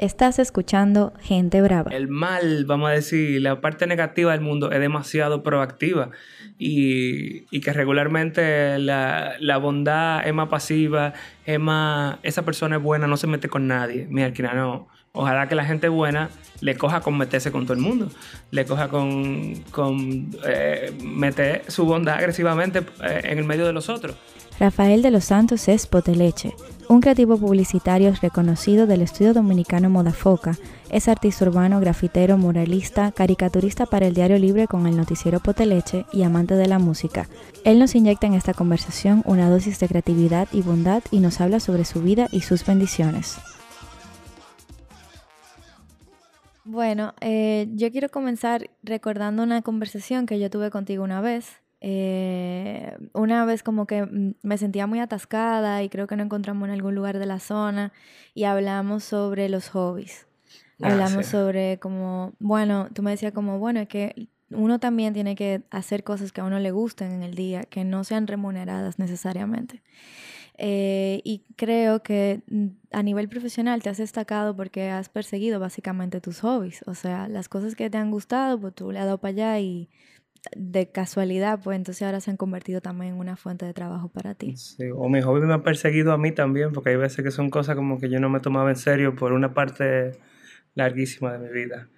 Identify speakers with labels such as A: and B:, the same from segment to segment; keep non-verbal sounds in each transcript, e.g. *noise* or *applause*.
A: Estás escuchando Gente Brava.
B: El mal, vamos a decir, la parte negativa del mundo es demasiado proactiva y, y que regularmente la, la, bondad es más pasiva, es más, esa persona es buena, no se mete con nadie. Mira, no. Ojalá que la gente buena le coja con meterse con todo el mundo, le coja con, con eh, meter su bondad agresivamente eh, en el medio de los otros.
A: Rafael de los Santos es Poteleche, un creativo publicitario reconocido del estudio dominicano Modafoca. Es artista urbano, grafitero, muralista, caricaturista para el Diario Libre con el noticiero Poteleche y amante de la música. Él nos inyecta en esta conversación una dosis de creatividad y bondad y nos habla sobre su vida y sus bendiciones. Bueno, eh, yo quiero comenzar recordando una conversación que yo tuve contigo una vez eh, una vez como que mm, me sentía muy atascada y creo que no encontramos en algún lugar de la zona y hablamos sobre los hobbies. Ah, hablamos sobre como, bueno, tú me decías como, bueno, es que uno también tiene que hacer cosas que a uno le gusten en el día, que no sean remuneradas necesariamente. Eh, y creo que mm, a nivel profesional te has destacado porque has perseguido básicamente tus hobbies. O sea, las cosas que te han gustado, pues tú le has dado para allá y de casualidad, pues entonces ahora se han convertido también en una fuente de trabajo para ti.
B: Sí, o mi hobby me ha perseguido a mí también, porque hay veces que son cosas como que yo no me tomaba en serio por una parte larguísima de mi vida.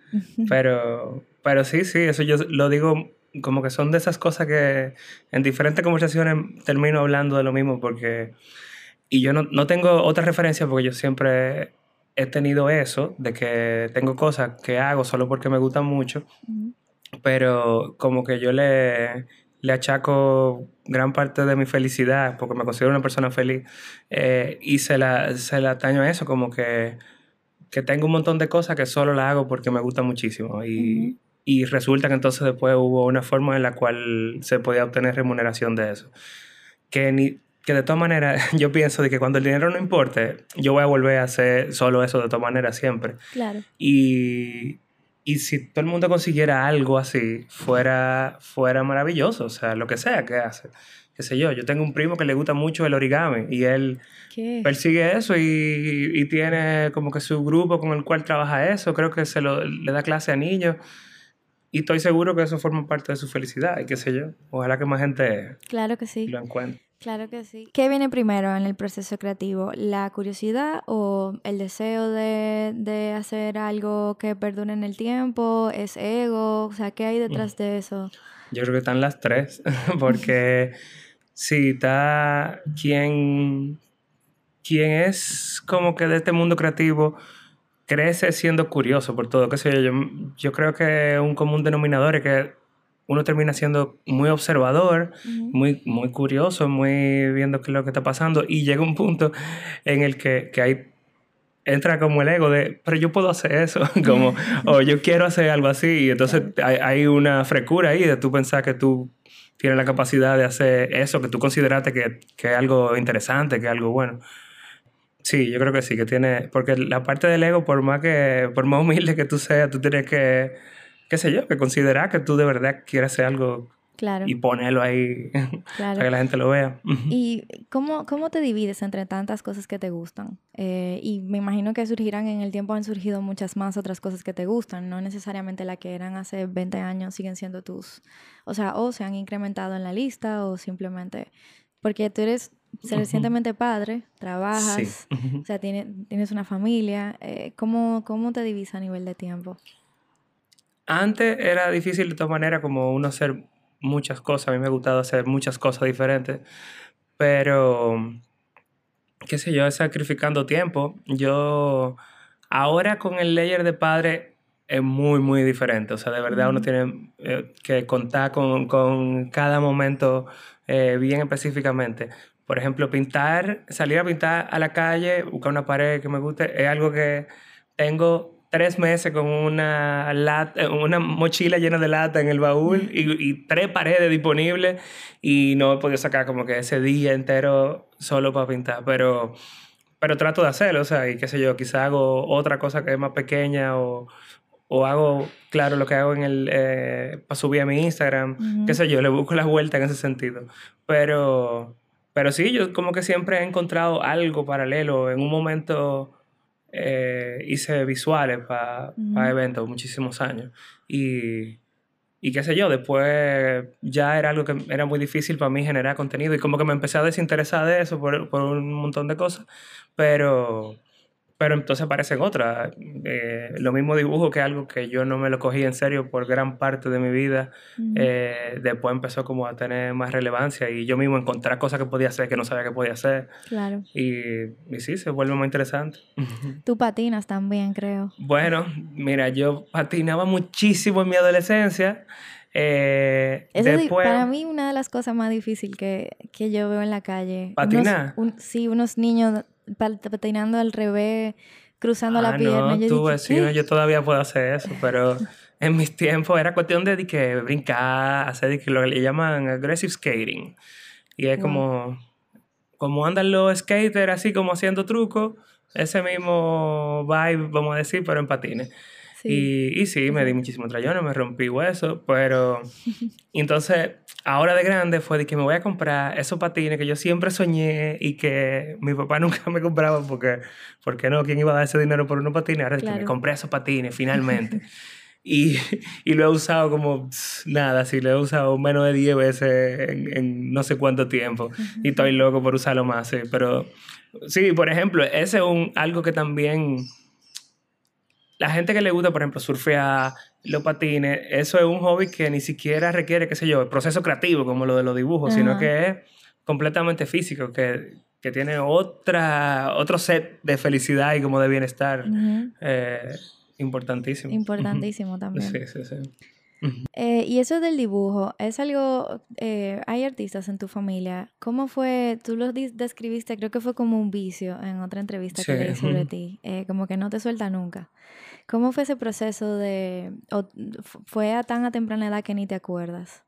B: Pero, pero sí, sí, eso yo lo digo como que son de esas cosas que en diferentes conversaciones termino hablando de lo mismo, porque... Y yo no, no tengo otra referencia porque yo siempre he tenido eso, de que tengo cosas que hago solo porque me gustan mucho pero como que yo le, le achaco gran parte de mi felicidad, porque me considero una persona feliz, eh, y se la, se la ataño a eso, como que, que tengo un montón de cosas que solo la hago porque me gusta muchísimo. Y, y resulta que entonces después hubo una forma en la cual se podía obtener remuneración de eso. Que, ni, que de todas maneras *laughs* yo pienso de que cuando el dinero no importe, yo voy a volver a hacer solo eso de todas maneras siempre.
A: Claro.
B: Y, y si todo el mundo consiguiera algo así, fuera, fuera maravilloso, o sea, lo que sea que hace. Qué sé yo, yo tengo un primo que le gusta mucho el origami y él persigue eso y, y, tiene como que su grupo con el cual trabaja eso, creo que se lo, le da clase a niños y estoy seguro que eso forma parte de su felicidad y qué sé yo, ojalá que más gente
A: claro que sí.
B: lo encuentre.
A: Claro que sí. ¿Qué viene primero en el proceso creativo? ¿La curiosidad o el deseo de, hacer algo que perdure en el tiempo? ¿Es ego? O sea, ¿qué hay detrás de eso?
B: Yo creo que están las tres, *laughs* porque si está quien, quien es como que de este mundo creativo crece siendo curioso por todo, qué sé yo, yo, yo creo que un común denominador es que uno termina siendo muy observador, muy, muy curioso, muy viendo qué es lo que está pasando y llega un punto en el que, que hay entra como el ego de, pero yo puedo hacer eso, *laughs* como, *laughs* o yo quiero hacer algo así, y entonces hay, hay, una frecura ahí de tú pensar que tú tienes la capacidad de hacer eso, que tú consideraste que, que es algo interesante, que es algo bueno. Sí, yo creo que sí, que tiene, porque la parte del ego, por más que, por más humilde que tú seas, tú tienes que qué sé yo, que considerar que tú de verdad quieres hacer algo
A: claro.
B: y ponerlo ahí *laughs* para que la gente lo vea.
A: ¿Y cómo, cómo te divides entre tantas cosas que te gustan? Eh, y me imagino que surgirán en el tiempo, han surgido muchas más otras cosas que te gustan, no necesariamente las que eran hace 20 años siguen siendo tus, o sea, o se han incrementado en la lista o simplemente, porque tú eres recientemente padre, trabajas, o sea, tienes, tienes una familia, eh, ¿cómo, ¿cómo te divides a nivel de tiempo?
B: Antes era difícil de todas maneras como uno hacer muchas cosas. A mí me ha gustado hacer muchas cosas diferentes. Pero, qué sé yo, sacrificando tiempo. Yo, ahora con el layer de padre es muy, muy diferente. O sea, de verdad uno tiene eh, que contar con, con cada momento eh, bien específicamente. Por ejemplo, pintar, salir a pintar a la calle, buscar una pared que me guste, es algo que tengo tres meses con una, lata, una mochila llena de lata en el baúl y, tres paredes disponibles y no he podido sacar como que ese día entero solo para pintar, pero, pero trato de hacerlo, o sea, y qué sé yo, quizá hago otra cosa que es más pequeña o, o hago, claro, lo que hago en el, eh, para subir a mi Instagram, qué sé yo, le busco la vuelta en ese sentido, pero... Pero sí, yo como que siempre he encontrado algo paralelo. En un momento eh, hice visuales para eventos muchísimos años. Y, y qué sé yo, después ya era algo que era muy difícil para mí generar contenido y como que me empecé a desinteresar de eso por, por un montón de cosas, pero pero entonces aparecen otras. Eh, lo mismo dibujo que algo que yo no me lo cogí en serio por gran parte de mi vida. Eh, después empezó como a tener más relevancia y yo mismo encontrar cosas que podía hacer que no sabía que podía hacer. Claro. Y, y sí, se vuelve muy interesante. *laughs*
A: Tú patinas también, creo.
B: Bueno, mira, yo patinaba muchísimo en mi adolescencia. Eh,
A: después, para mí una de las cosas más difíciles que, que yo veo en la calle.
B: ¿Patinar?
A: sí, unos niños patinando al revés, cruzando la ah, pierna.
B: No, yo vecino, yo todavía puedo hacer eso, pero *laughs* en mis tiempos era cuestión de, que brincar, hacer lo que le llaman aggressive skating. Y es como, como andan los skaters así como haciendo trucos, ese mismo vibe, vamos a decir, pero en patines. Y, y, sí, me di muchísimos trayones, me rompí hueso, pero... *laughs* entonces, ahora de grande fue de que me voy a comprar esos patines que yo siempre soñé y que mi papá *laughs* nunca me compraba porque, porque no, ¿quién iba a dar ese dinero por unos patines? Ahora es que me compré esos patines finalmente. *laughs* y, y, lo he usado como nada, sí, lo he usado menos de 10 veces en, en no sé cuánto tiempo. Y estoy loco por usarlo más, sí. Pero sí, por ejemplo, ese es un, algo que también la gente que le gusta, por ejemplo, surfear, los patines, eso es un hobby que ni siquiera requiere, qué sé yo, el proceso creativo como lo de los dibujos, sino que es completamente físico, que, que, tiene otra, otro set de felicidad y como de bienestar eh, importantísimo.
A: Importantísimo también.
B: Sí, sí, sí.
A: Eh, y eso del dibujo, es algo, eh, hay artistas en tu familia, ¿cómo fue, tú lo describiste, creo que fue como un vicio en otra entrevista que leí sobre ti, como que no te suelta nunca. ¿Cómo fue ese proceso de... O fue a tan temprana edad que ni te acuerdas?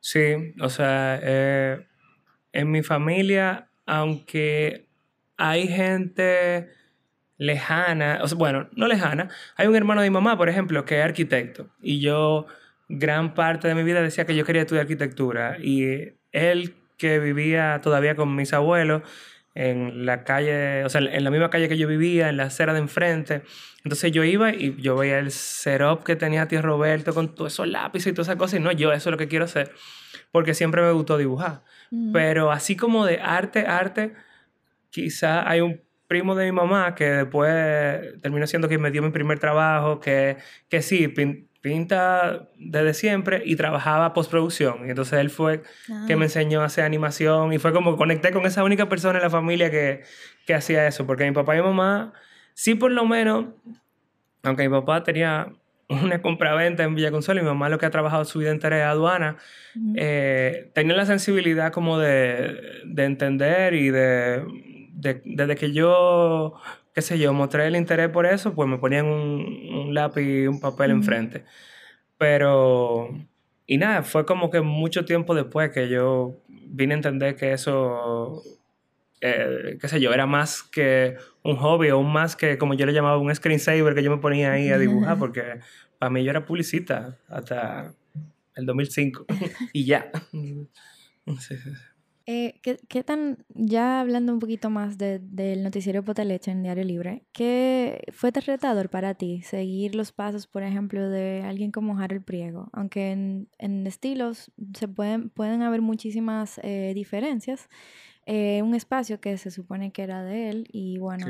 B: Sí, o sea, eh, en mi familia, aunque hay gente lejana, o sea, bueno, no lejana, hay un hermano de mi mamá, por ejemplo, que es arquitecto, y yo gran parte de mi vida decía que yo quería estudiar arquitectura, y él que vivía todavía con mis abuelos, en la calle, o sea, en la misma calle que yo vivía, en la acera de enfrente. Entonces yo iba y yo veía el setup que tenía tío Roberto con todos esos lápices y todas esas cosas y no, yo eso es lo que quiero hacer, porque siempre me gustó dibujar. Pero así como de arte, arte, quizá hay un primo de mi mamá que después terminó siendo quien me dio mi primer trabajo, que, que sí, pinta desde siempre y trabajaba postproducción. Y entonces él fue que ah. me enseñó a hacer animación y fue como conecté con esa única persona en la familia que, que hacía eso. Porque mi papá y mi mamá, sí por lo menos, aunque mi papá tenía una compraventa en Villa Consuelo y mi mamá lo que ha trabajado su vida entera es aduana, eh, tenía la sensibilidad como de, de entender y de, de, desde que yo qué sé yo, mostré el interés por eso, pues me ponían un, lápiz y un papel enfrente. Pero, y nada, fue como que mucho tiempo después que yo vine a entender que eso, eh, qué sé yo, era más que un hobby o más que, como yo le llamaba, un screensaver que yo me ponía ahí a dibujar, porque para mí yo era publicista hasta el 2005 *laughs* y ya. sí, sí.
A: Eh, ¿qué, tan, ya hablando un poquito más del noticiero Potaleche en Diario Libre, ¿qué fue tan retador para ti seguir los pasos, por ejemplo, de alguien como Harold Priego? Aunque en, en estilos se pueden, pueden haber muchísimas eh, diferencias, eh, un espacio que se supone que era de él y bueno,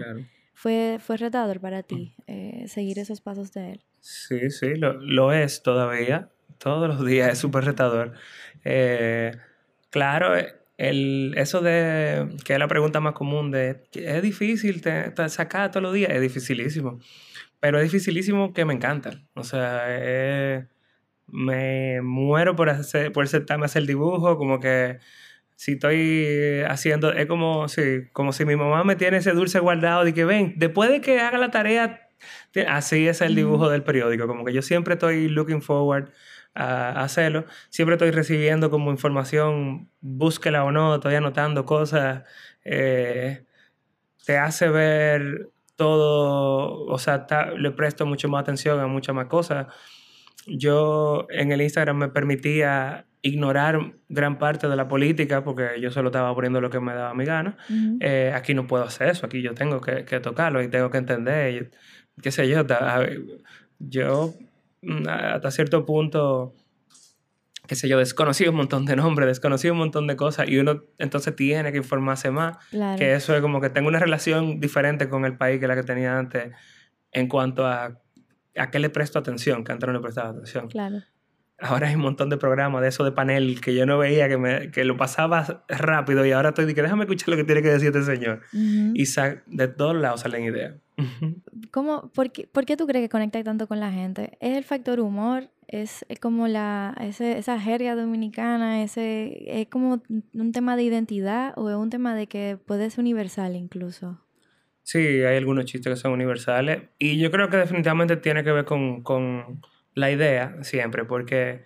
A: fue, fue retador para ti mm. seguir esos pasos de él.
B: Sí, sí, lo, lo es todavía, todos los días es súper retador. claro, el, eso de, que es la pregunta más común de, ¿es difícil te, sacar todos los días? Es dificilísimo. Pero es dificilísimo que me encanta. O sea, me muero por, hacer, por sentarme a hacer dibujo, como que si estoy haciendo, es como, sí, como si mi mamá me tiene ese dulce guardado de que ven, después de que haga la tarea, así es el dibujo del periódico, como que yo siempre estoy looking forward a hacerlo. Siempre estoy recibiendo como información, búsquela o no, estoy anotando cosas. Eh, te hace ver todo, o sea, le presto mucho más atención a muchas más cosas. Yo en el Instagram me permitía ignorar gran parte de la política porque yo solo estaba poniendo lo que me daba mi gana. Eh, aquí no puedo hacer eso, aquí yo tengo que, que tocarlo y tengo que entender, qué sé yo, yo mm, hasta cierto punto, qué sé yo, desconocí un montón de nombres, desconocí un montón de cosas y uno entonces tiene que informarse más, que eso es como que tengo una relación diferente con el país que la que tenía antes en cuanto a a qué le presto atención, que antes no le prestaba atención. Claro ahora hay un montón de programas de eso de panel que yo no veía, que, me, que lo pasaba rápido y ahora estoy que déjame escuchar lo que tiene que decir este señor. Y de todos lados salen ideas. *laughs*
A: ¿Cómo, por, qué, por, qué, tú crees que conecta tanto con la gente? ¿Es el factor humor? ¿Es, como la, ese, esa jerga dominicana? Ese, ¿Es como un tema de identidad o es un tema de que puede ser universal incluso?
B: Sí, hay algunos chistes que son universales y yo creo que definitivamente tiene que ver con, con la idea siempre, porque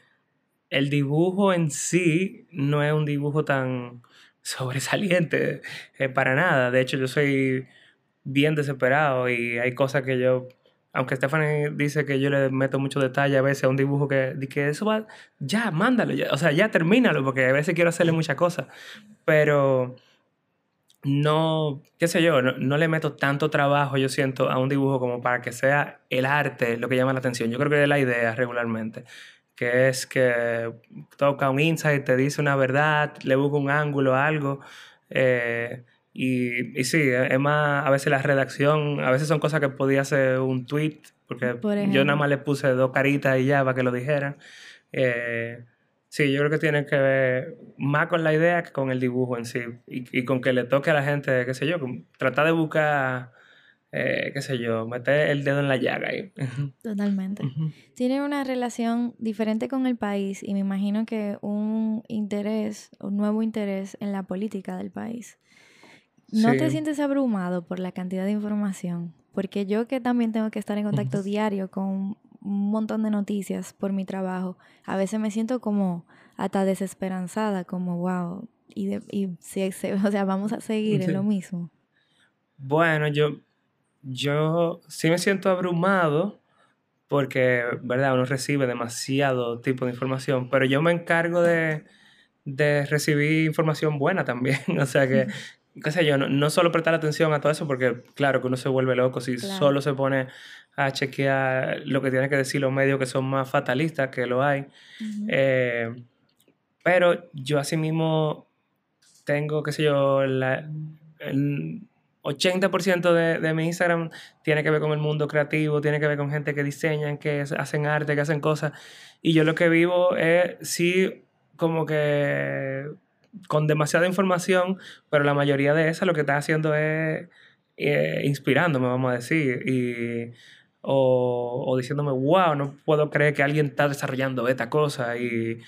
B: el dibujo en sí no es un dibujo tan *laughs* sobresaliente eh, para nada. De hecho, yo soy bien desesperado y hay cosas que yo, aunque Stephanie dice que yo le meto mucho detalle a veces a un dibujo que, que eso va, ya, mándalo, ya, o sea, ya termínalo, porque a veces quiero hacerle muchas cosas, pero no, qué sé yo, no, le meto tanto trabajo, yo siento, a un dibujo como para que sea el arte lo que llama la atención. Yo creo que es la idea regularmente, que es que toca un insight, te dice una verdad, le busca un ángulo, algo. Eh, y, y, sí, es más, a veces la redacción, a veces son cosas que podía hacer un tweet, porque yo nada más le puse dos caritas y ya para que lo dijeran. Eh, Sí, yo creo que tiene que ver más con la idea que con el dibujo en sí. Y, con que le toque a la gente, qué sé yo, tratar de buscar, eh, qué sé yo, meter el dedo en la llaga ahí.
A: Totalmente. Tiene una relación diferente con el país y me imagino que un interés, un nuevo interés en la política del país. ¿No te sientes abrumado por la cantidad de información? Porque yo que también tengo que estar en contacto diario con un montón de noticias por mi trabajo, a veces me siento como hasta desesperanzada, como wow, y, y si, *laughs* o sea, vamos a seguir en lo mismo.
B: Bueno, yo, yo sí me siento abrumado porque, ¿verdad? Uno recibe demasiado tipo de información, pero yo me encargo de, de recibir información buena también, *laughs* o sea que, qué sé yo, no, no, solo prestar atención a todo eso, porque claro que uno se vuelve loco si solo se pone a chequear lo que tienen que decir los medios que son más fatalistas, que lo hay. Eh, pero yo asimismo tengo, qué sé yo, la, el 80% de, de, mi Instagram tiene que ver con el mundo creativo, tiene que ver con gente que diseñan, que hacen arte, que hacen cosas. Y yo lo que vivo es, sí, como que con demasiada información, pero la mayoría de esa lo que está haciendo es eh, inspirándome, vamos a decir. Y o, diciéndome, wow, no puedo creer que alguien está desarrollando esta cosa y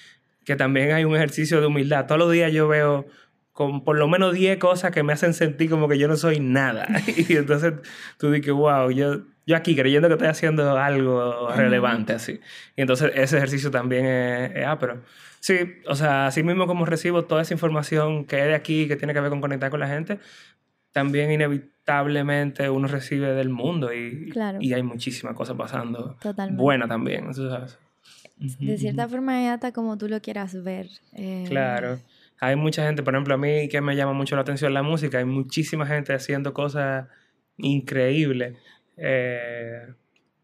B: que también hay un ejercicio de humildad. Todos los días yo veo con por lo menos 10 cosas que me hacen sentir como que yo no soy nada. *laughs* y entonces tú dices, wow, yo, yo aquí creyendo que estoy haciendo algo relevante así. Y entonces ese ejercicio también es, es pero Sí, o sea, así mismo como recibo toda esa información que es de aquí, que tiene que ver con conectar con la gente, también inevitablemente uno recibe del mundo y, y hay muchísimas cosas pasando. Totalmente. Buena también, ¿sabes?
A: De cierta forma es hasta como tú lo quieras ver. Eh.
B: Claro. Hay mucha gente, por ejemplo, a mí que me llama mucho la atención la música, hay muchísima gente haciendo cosas increíbles. Eh,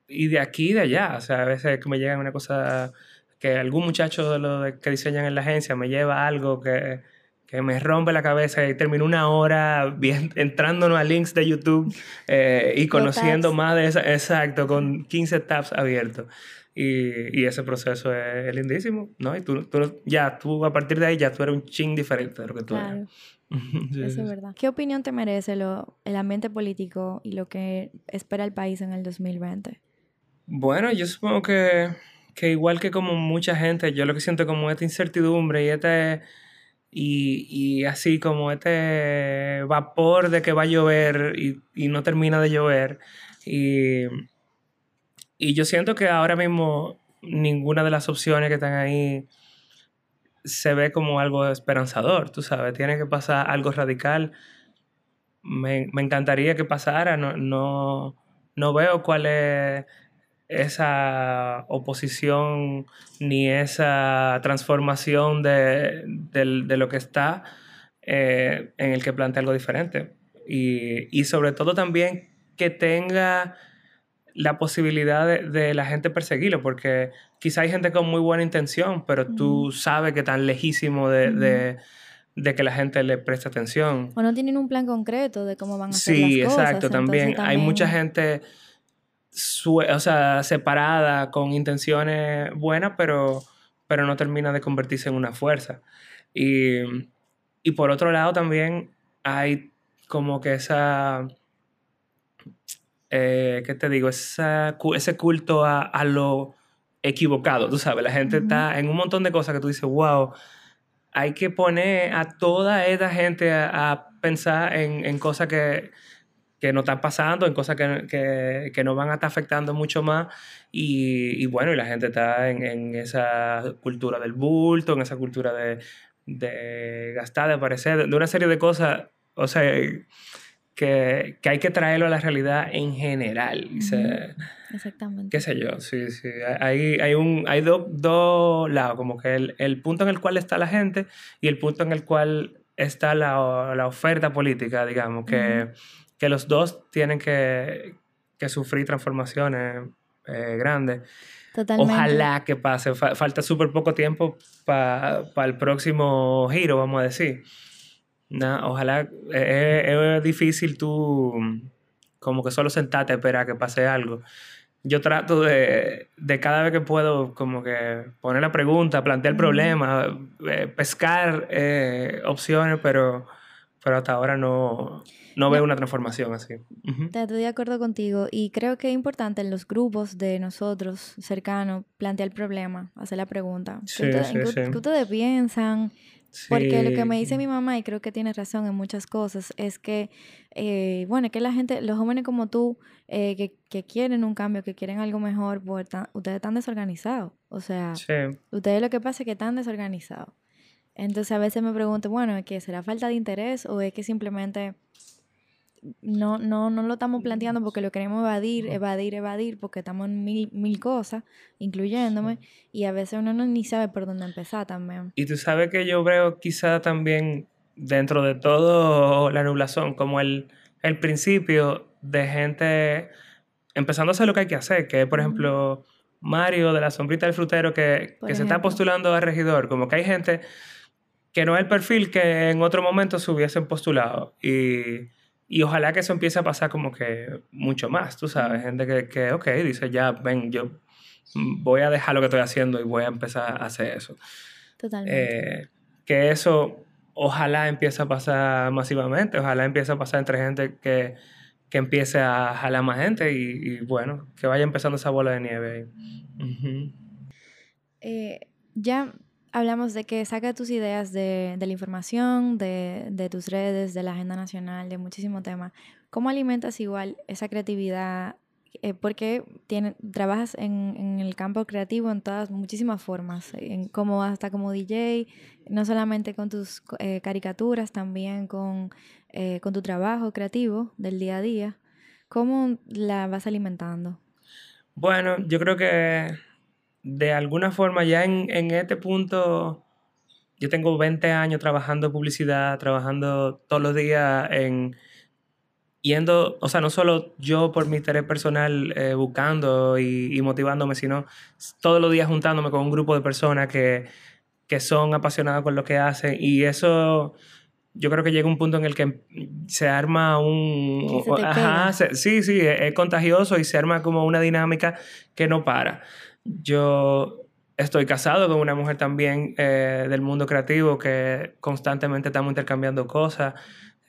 B: y de aquí y de allá, o sea, a veces que me llega una cosa que algún muchacho de los que diseñan en la agencia me lleva algo que que me rompe la cabeza y termino una hora bien, *laughs* entrándonos a links de YouTube eh, y conociendo más de esa, exacto, con 15 tabs abiertos. Y, y ese proceso es, lindísimo, ¿no? Y tú, tú, ya, tú a partir de ahí ya tú eres un ching diferente de lo que tú claro. *laughs*
A: eres. Eso es verdad. ¿Qué opinión te merece lo, el ambiente político y lo que espera el país en el 2020?
B: Bueno, yo supongo que, que igual que como mucha gente, yo lo que siento como esta incertidumbre y este y, y, así como este vapor de que va a llover y, y no termina de llover. Y, y, yo siento que ahora mismo ninguna de las opciones que están ahí se ve como algo esperanzador, tú sabes, tiene que pasar algo radical. Me, me encantaría que pasara, no, no, no veo cuál es esa oposición ni esa transformación de, lo que está eh, en el que plantea algo diferente. Y, sobre todo también que tenga la posibilidad de, la gente perseguirlo, porque quizá hay gente con muy buena intención, pero tú sabes que están lejísimo de, que la gente le preste atención.
A: O no tienen un plan concreto de cómo van a hacer las cosas.
B: Sí, exacto, también. Hay mucha gente o sea, separada con intenciones buenas, pero, pero no termina de convertirse en una fuerza. Y, y por otro lado también hay como que esa, eh, ¿qué te digo? Esa, ese culto a, a, lo equivocado, tú sabes, la gente está en un montón de cosas que tú dices, wow, hay que poner a toda esta gente a, a pensar en, en cosas que que no están pasando, en cosas que, que, que, no van a estar afectando mucho más. Y, y bueno, y la gente está en, en, esa cultura del bulto, en esa cultura de, de gastar, de aparecer, de una serie de cosas, o sea, que, que hay que traerlo a la realidad en general.
A: Exactamente.
B: Qué sé yo, sí, sí. Hay, hay, un, hay dos lados, como que el, el punto en el cual está la gente y el punto en el cual está la, la oferta política, digamos, que que los dos tienen que, que sufrir transformaciones eh, grandes. Totalmente. Ojalá que pase. falta súper poco tiempo para el próximo giro, vamos a decir. ojalá. es difícil tú como que solo sentarte a esperar que pase algo. Yo trato de, de cada vez que puedo como que poner la pregunta, plantear el problema, eh, pescar eh, opciones, pero, pero hasta ahora no, no veo una transformación así.
A: Estoy de acuerdo contigo y creo que es importante en los grupos de nosotros cercanos plantear el problema, hacer la pregunta. ¿Qué, ustedes, piensan? Porque lo que me dice mi mamá, y creo que tiene razón en muchas cosas, es que, eh, bueno, que la gente, los jóvenes como tú, eh, que, que, quieren un cambio, que quieren algo mejor, pues, ustedes están desorganizados. O sea, ustedes lo que pasa es que están desorganizados. Entonces a veces me pregunto, bueno, ¿es que será falta de interés o es que simplemente no, no, no lo estamos planteando porque lo queremos evadir, evadir, evadir, porque estamos en mil, mil cosas, incluyéndome, y a veces uno no, ni sabe por dónde empezar también.
B: Y tú sabes que yo veo quizá también dentro de todo la nublación, como el, el principio de gente empezando a hacer lo que hay que hacer, que por ejemplo, Mario de la sombrita del frutero que, que se está postulando a regidor, como que hay gente que no es el perfil que en otro momento se hubiesen postulado. Y y ojalá que eso empiece a pasar como que mucho más, tú sabes, gente que, que, ok, dice, ya, ven, yo voy a dejar lo que estoy haciendo y voy a empezar a hacer eso. Totalmente. Eh, que eso ojalá empiece a pasar masivamente, ojalá empiece a pasar entre gente que, que empiece a jalar más gente y, bueno, que vaya empezando esa bola de nieve ahí.
A: Eh, ya hablamos de que saca tus ideas de, de la información, de, de, tus redes, de la agenda nacional, de muchísimos temas. ¿Cómo alimentas igual esa creatividad? Eh, porque tiene, trabajas en, en, el campo creativo en todas, muchísimas formas, en, como hasta como DJ, no solamente con tus eh, caricaturas, también con, eh, con tu trabajo creativo del día a día. ¿Cómo la vas alimentando?
B: Bueno, yo creo que de alguna forma ya en, en este punto, yo tengo 20 años trabajando en publicidad, trabajando todos los días en yendo, o sea, no solo yo por mi interés personal eh, buscando y, y, motivándome, sino todos los días juntándome con un grupo de personas que, que son apasionadas con lo que hacen y eso yo creo que llega un punto en el que se arma un... Ajá, sí, sí, es, contagioso y se arma como una dinámica que no para. Yo estoy casado con una mujer también eh, del mundo creativo que constantemente estamos intercambiando cosas.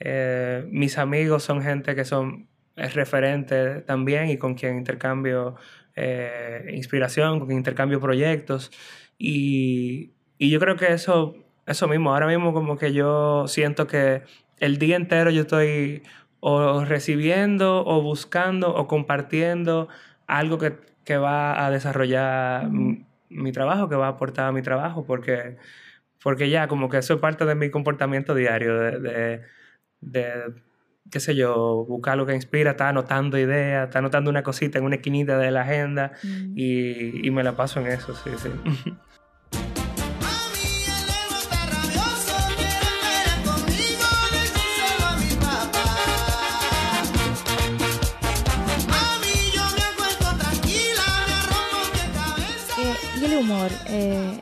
B: Eh, mis amigos son gente que son referentes también y con quien intercambio eh, inspiración, con quien intercambio proyectos. Y, y, yo creo que eso, eso mismo, ahora mismo como que yo siento que el día entero yo estoy o recibiendo o buscando o compartiendo algo que que va a desarrollar mi trabajo, que va a aportar a mi trabajo, porque, porque ya como que eso es parte de mi comportamiento diario, de, de, qué sé yo, buscar lo que inspira, está anotando ideas, está anotando una cosita en una esquinita de la agenda
A: Mm.
B: y, y me la paso en eso, sí, sí. *laughs*
A: eh,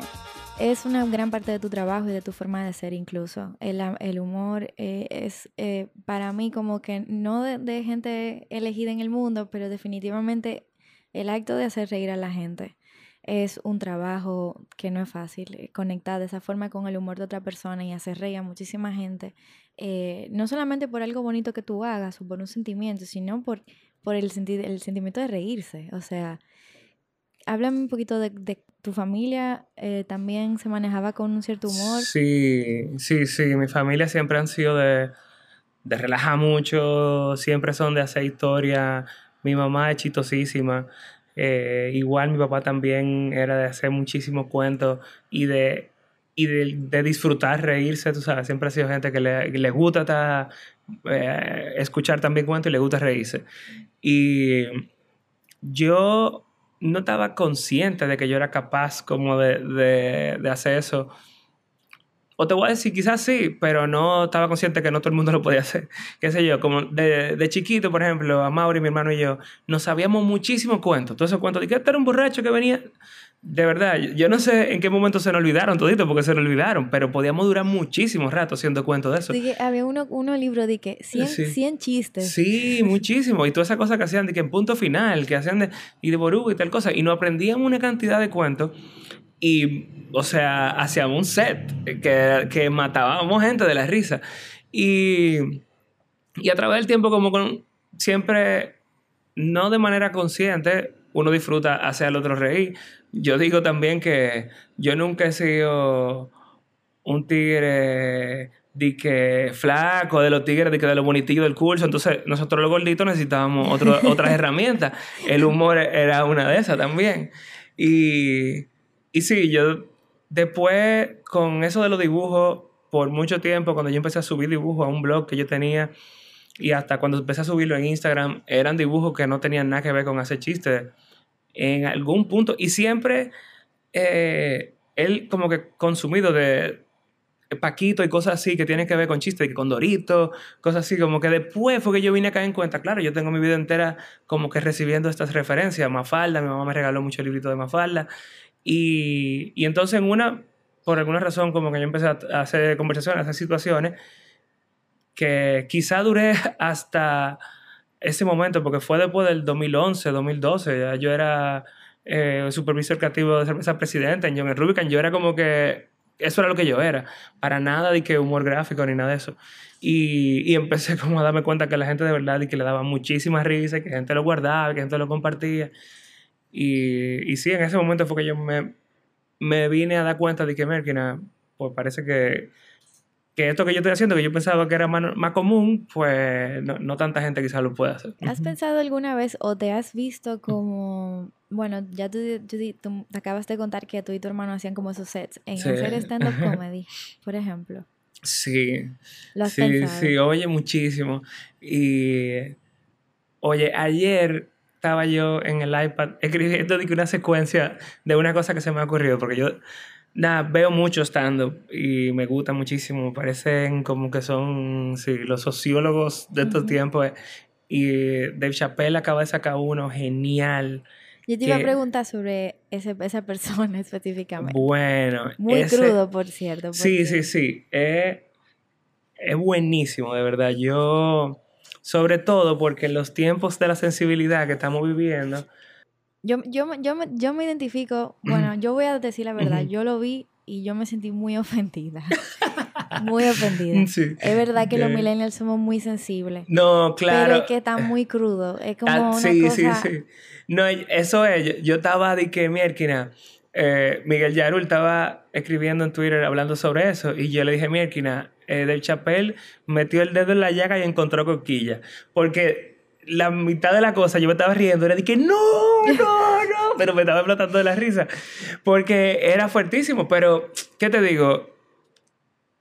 A: es una gran parte de tu trabajo y de tu forma de ser incluso. El, el humor eh, es eh, para mí como que no de, gente elegida en el mundo, pero definitivamente el acto de hacer reír a la gente es un trabajo que no es fácil. Conectar de esa forma con el humor de otra persona y hacer reír a muchísima gente, no solamente por algo bonito que tú hagas o por un sentimiento, sino por, por el, senti- el sentimiento de reírse. O sea, háblame un poquito de, tu familia, eh, también se manejaba con un cierto humor.
B: Sí, sí, sí, mi familia siempre han sido de, de relajar mucho, siempre son de hacer historia. Mi mamá es chistosísima. eh, igual mi papá también era de hacer muchísimos cuentos y de, y de, de disfrutar, reírse, tú sabes. Siempre ha sido gente que le, le gusta ta- eh, escuchar también cuentos y le gusta reírse. Y yo no estaba consciente de que yo era capaz como de, de, de hacer eso. O te voy a decir, quizás sí, pero no estaba consciente que no todo el mundo lo podía hacer. *laughs* Qué sé yo, como de, de chiquito, por ejemplo, a Mauri, mi hermano y yo, nos sabíamos muchísimos cuentos. Todos esos cuentos de que este era un borracho que venía. De verdad, yo- no sé en qué momento se nos olvidaron toditos, porque se nos olvidaron, pero podíamos durar muchísimo rato haciendo cuentos de eso.
A: Que había uno, uno libro de que 100,
B: Sí.
A: 100 chistes.
B: Sí, muchísimo. Y todas esas cosas que hacían de que en punto final, que hacían de, y de Borugo y tal cosa. Y nos aprendíamos una cantidad de cuentos. Y, o sea, hacíamos un set que, que matábamos gente de la risa. Y, y a través del tiempo, como con siempre, no de manera consciente, uno disfruta hacer al otro reír. Yo digo también que yo nunca he sido un tigre de que flaco, de los tigres, de que de los bonitillos del curso. Entonces, nosotros los gorditos necesitábamos otro- *laughs* otras herramientas. El humor era una de esas también. Y, y sí, yo después, con eso de los dibujos, por mucho tiempo, cuando yo empecé a subir dibujos a un blog que yo tenía, y hasta cuando empecé a subirlo en Instagram, eran dibujos que no tenían nada que ver con hacer chistes en algún punto. Y siempre eh, él como que consumido de Paquito y cosas así que tienen que ver con chistes, con Dorito, cosas así, como que después fue que yo vine a caer en cuenta, claro, yo tengo mi vida entera como que recibiendo estas referencias, Mafalda, mi mamá me regaló mucho librito de Mafalda, y, y entonces en una, por alguna razón, como que yo empecé a hacer conversaciones, a hacer situaciones, que quizá duré *laughs* hasta ese momento, porque fue después del 2011, 2012, ya yo era eh, supervisor creativo de cerveza presidente en John Rubicon, yo era como que eso era lo que yo era, para nada de que humor gráfico ni nada de eso. Y, y empecé *laughs* como a darme cuenta que la gente de verdad y que le daba muchísima risa, que gente lo guardaba, que gente lo compartía. Y, y sí, en ese momento fue que yo me, me vine a dar cuenta de que, Merkina, pues parece que, que esto que yo estoy haciendo, que yo pensaba que era más, más común, pues no, no tanta gente quizás lo pueda hacer.
A: ¿Has pensado alguna vez o te has visto como, bueno, ya tú, tú tú te acabas de contar que tú y tu hermano hacían como esos sets en
B: Sí.
A: hacer stand-up comedy, por ejemplo?
B: Sí,
A: ¿Lo has
B: sí,
A: pensado?
B: sí, oye muchísimo. Y, oye, ayer estaba yo en el iPad escribiendo una secuencia de una cosa que se me ha ocurrido, porque yo, nada, veo mucho stand-up y me gusta muchísimo, me parecen como que son, sí, los sociólogos de estos tiempos. Y Dave Chappelle acaba de sacar uno genial.
A: Yo te iba a preguntar sobre ese, esa persona *laughs* específicamente.
B: Bueno,
A: Muy
B: ese-
A: crudo, por cierto.
B: Sí, sí, sí. Es, es buenísimo, de verdad. Yo, sobre todo porque en los tiempos de la sensibilidad que estamos viviendo,
A: Yo, yo, me- yo, me, yo me identifico, *clears throat* bueno, yo voy a decir la verdad, yo lo vi y yo me sentí muy ofendida. *laughs* muy ofendida.
B: Sí.
A: Es verdad que los millennials somos muy sensibles.
B: no, claro.
A: Pero es que está muy crudo. Es como
B: Ah,
A: una
B: sí,
A: cosa...
B: sí, sí. No, eso es. Yo, estaba de que, mierquina, eh, Miguel Yarul estaba escribiendo en Twitter hablando sobre eso y yo le dije, mierquina, eh, Del Chapel metió el dedo en la llaga y encontró coquilla. Porque la mitad de la cosa yo me estaba riendo, era de que no, *laughs* no, no, pero me estaba explotando de la risa. Porque era fuertísimo, pero, ¿qué te digo?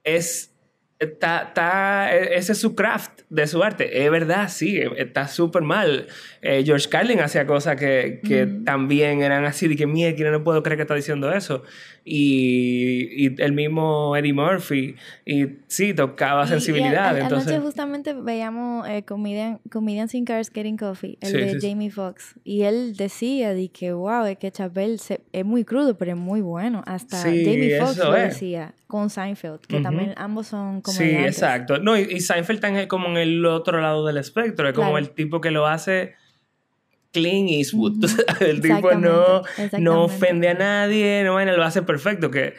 B: Es Está, está, e- ese es su craft de su arte. Es verdad, sí, e- está súper mal. Eh, George Carlin hacía cosas que, que
A: Mm.
B: también eran así, de que mierda, no puedo creer que está diciendo eso. Y, y el mismo Eddie Murphy, y sí, tocaba
A: Y- y
B: sensibilidad.
A: a- a-
B: entonces,
A: Anoche justamente veíamos eh, Comedian, Comedians in Cars Getting Coffee, el
B: Sí,
A: de
B: sí, sí.
A: Jamie Foxx. Y él decía de que, wow, es que Chappelle se- es muy crudo, pero es muy bueno. Hasta
B: Sí,
A: Jamie Foxx lo
B: es.
A: decía con Seinfeld, que
B: Ujú.
A: también ambos son
B: Sí,
A: comediantes.
B: exacto. No, y, y Seinfeld está en- como en el otro lado del espectro. Es como
A: Claro.
B: el tipo que lo hace Clean Eastwood. sabes, *laughs* El tipo no, no ofende a nadie, no bueno, lo hace perfecto. Que,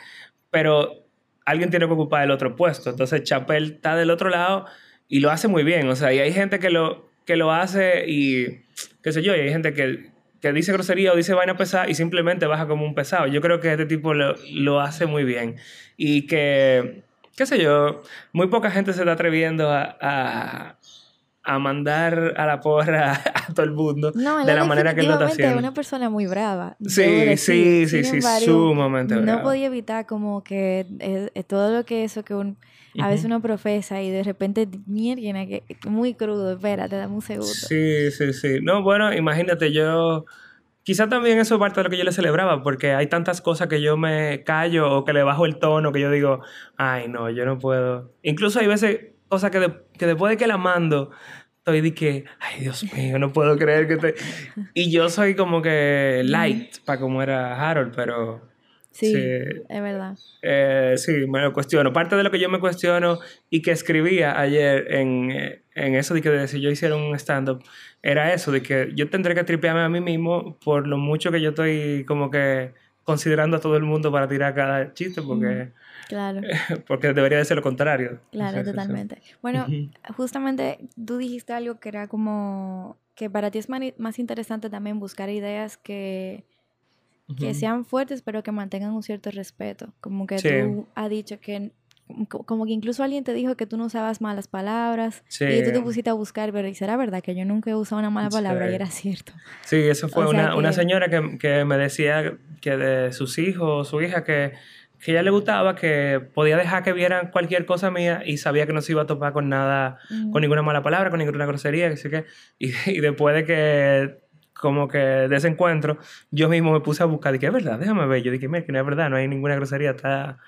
B: pero alguien tiene que ocupar el otro puesto. Entonces Chappelle está del otro lado y lo hace muy bien. O sea, y hay gente que lo, que lo hace y qué sé yo, y hay gente que, que dice grosería o dice vaina pesada y simplemente baja como un pesado. Yo creo que este tipo lo, lo hace muy bien. Y que, qué sé yo, muy poca gente se está atreviendo a, a, a mandar a la porra *laughs* a todo el mundo
A: No,
B: de la
A: es
B: manera que él lo está haciendo.
A: una persona muy brava.
B: Sí,
A: decir.
B: sí, sí, sí,
A: embargo,
B: sumamente
A: No
B: brava.
A: podía evitar como que eh, eh, todo lo que eso que un, a veces
B: Ujú.
A: uno profesa y de repente, mierda, que muy crudo, espérate, dame un segundo.
B: Sí, sí, sí. No, bueno, imagínate, yo... Quizá también eso es parte de lo que yo le celebraba, porque hay tantas cosas que yo me callo o que le bajo el tono, que yo digo, ay, no, yo no puedo. Incluso hay veces cosas que, de- que después de que la mando, estoy de que, ay, Dios mío, no puedo creer que estoy... Y yo soy como que light para como era Harold, pero...
A: Sí,
B: Sí.
A: es verdad.
B: Eh, sí, me lo cuestiono. Parte de lo que yo me cuestiono y que escribía ayer en, eh, en eso de que de si yo hiciera un stand-up, era eso, de que yo tendré que tripearme a mí mismo por lo mucho que yo estoy como que considerando a todo el mundo para tirar cada chiste, porque,
A: Claro, *laughs*
B: porque debería de ser lo contrario.
A: claro,
B: Sí, sí, sí.
A: totalmente. Bueno, justamente tú dijiste algo que era como que para ti es más interesante también buscar ideas que, que sean fuertes pero que mantengan un cierto respeto. Como que
B: Sí.
A: tú has dicho que co- como que incluso alguien te dijo que tú no usabas malas palabras
B: Sí.
A: y tú te pusiste a buscar, pero ¿y será verdad que yo nunca he usado una mala palabra?
B: Sí.
A: Y era cierto.
B: Sí, eso fue
A: O sea
B: una, una
A: que-
B: señora que, que me decía que de sus hijos o su hija que, que ella le gustaba, que podía dejar que vieran cualquier cosa mía y sabía que no se iba a topar con nada,
A: Mm.
B: con ninguna mala palabra, con ninguna grosería, que sé qué. Y, *laughs* y después de que, como que de ese encuentro, yo mismo me puse a buscar, que es verdad, déjame ver. Yo dije, mira, que no es verdad, no hay ninguna grosería, está,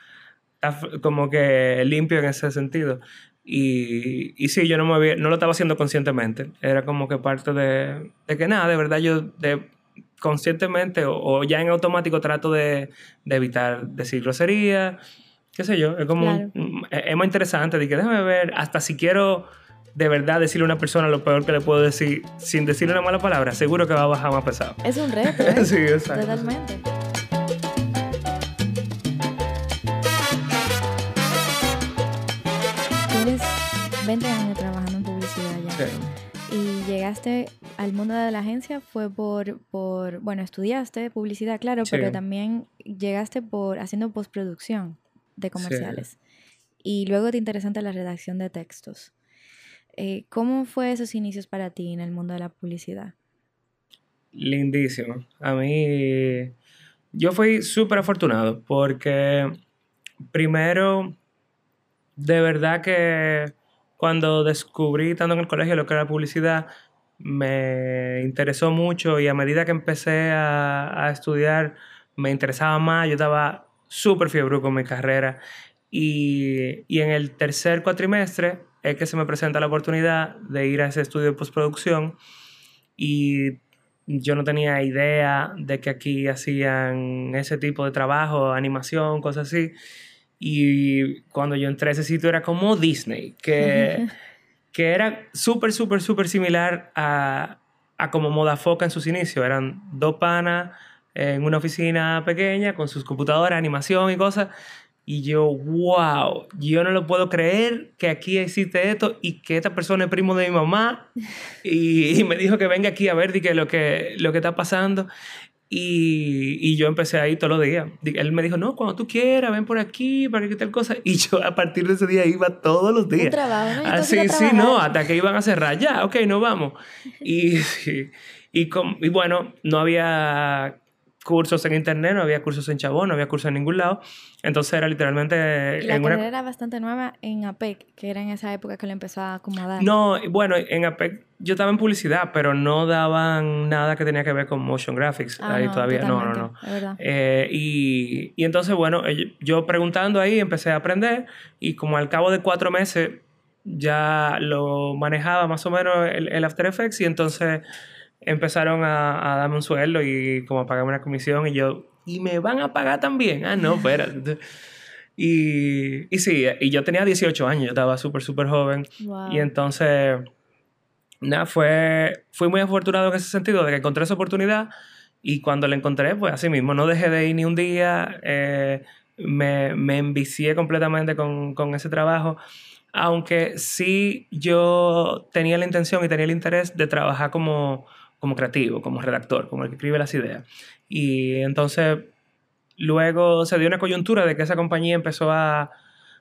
B: está como que limpio en ese sentido. Y, y sí, yo no, me había- no lo estaba haciendo conscientemente. Era como que parte de, de que nada, de verdad yo de, conscientemente o, o ya en automático trato de, de evitar decir grosería, qué sé yo. Es como un- un- es es más interesante de que déjame ver, hasta si quiero de verdad decirle a una persona lo peor que le puedo decir sin decirle una mala palabra, seguro que va a bajar más pesado.
A: Es un reto, *laughs* ¿eh?
B: sí, exacto.
A: Totalmente. Tienes 20 años trabajando en publicidad ya.
B: Sí.
A: Llegaste al mundo de la agencia fue por, por bueno, estudiaste publicidad, claro,
B: Sí.
A: pero también llegaste por haciendo postproducción de comerciales. Y luego te interesaste la redacción de textos. Eh, ¿Cómo fue esos inicios para ti en el mundo de la publicidad?
B: Lindísimo. A mí, yo fui súper afortunado porque primero, de verdad que cuando descubrí, estando en el colegio, lo que era publicidad, me interesó mucho y a medida que empecé a, a estudiar, me interesaba más, yo estaba súper fiebre con mi carrera y, y en el tercer cuatrimestre es que se me presenta la oportunidad de ir a ese estudio de postproducción y yo no tenía idea de que aquí hacían ese tipo de trabajo, animación, cosas así. Y cuando yo entré a ese sitio era como Disney, que, que era súper, súper, súper similar a, a como Moda Foca en sus inicios. Eran dos panas en una oficina pequeña con sus computadoras, animación y cosas. Y yo, wow, yo no lo puedo creer que aquí existe esto y que esta persona es primo de mi mamá. *laughs* Y, y me dijo que venga aquí a ver di que lo, que, lo que está pasando. Y, y yo empecé ahí todos los días. Él me dijo, no, cuando tú quieras, ven por aquí, para que tal cosa. Y yo a partir de ese día iba todos los
A: Un
B: días.
A: trabajo, ¿no?
B: Así,
A: ir a
B: sí, no, hasta que iban a cerrar. Ya, ok, nos vamos. *laughs* Y, sí, y, com- y bueno, no había cursos en internet, no había cursos en Chabón, no había cursos en ningún lado. Entonces era literalmente
A: Y la
B: en una-
A: carrera era bastante nueva en APEC, que era en esa época que lo empezó a acomodar.
B: No, bueno, en APEC yo estaba en publicidad, pero no daban nada que tenía que ver con motion graphics.
A: Ah,
B: ahí
A: no,
B: todavía, no, no, no.
A: Es verdad.
B: Eh, y, y entonces, bueno, eh, yo preguntando ahí empecé a aprender y como al cabo de cuatro meses ya lo manejaba más o menos el, el After Effects y entonces empezaron a, a darme un sueldo y como a pagarme una comisión y yo, ¿y me van a pagar también? Ah, no, espérate. *laughs* Y, y sí, y yo tenía 18 años, yo estaba súper, súper joven.
A: Wow.
B: Y entonces, nada, fue, fui muy afortunado en ese sentido de que encontré esa oportunidad y cuando la encontré, pues así mismo, no dejé de ir ni un día, eh, me, me envicié completamente con, con ese trabajo, aunque sí yo tenía la intención y tenía el interés de trabajar como, como creativo, como redactor, como el que escribe las ideas. Y entonces, luego se dio una coyuntura de que esa compañía empezó a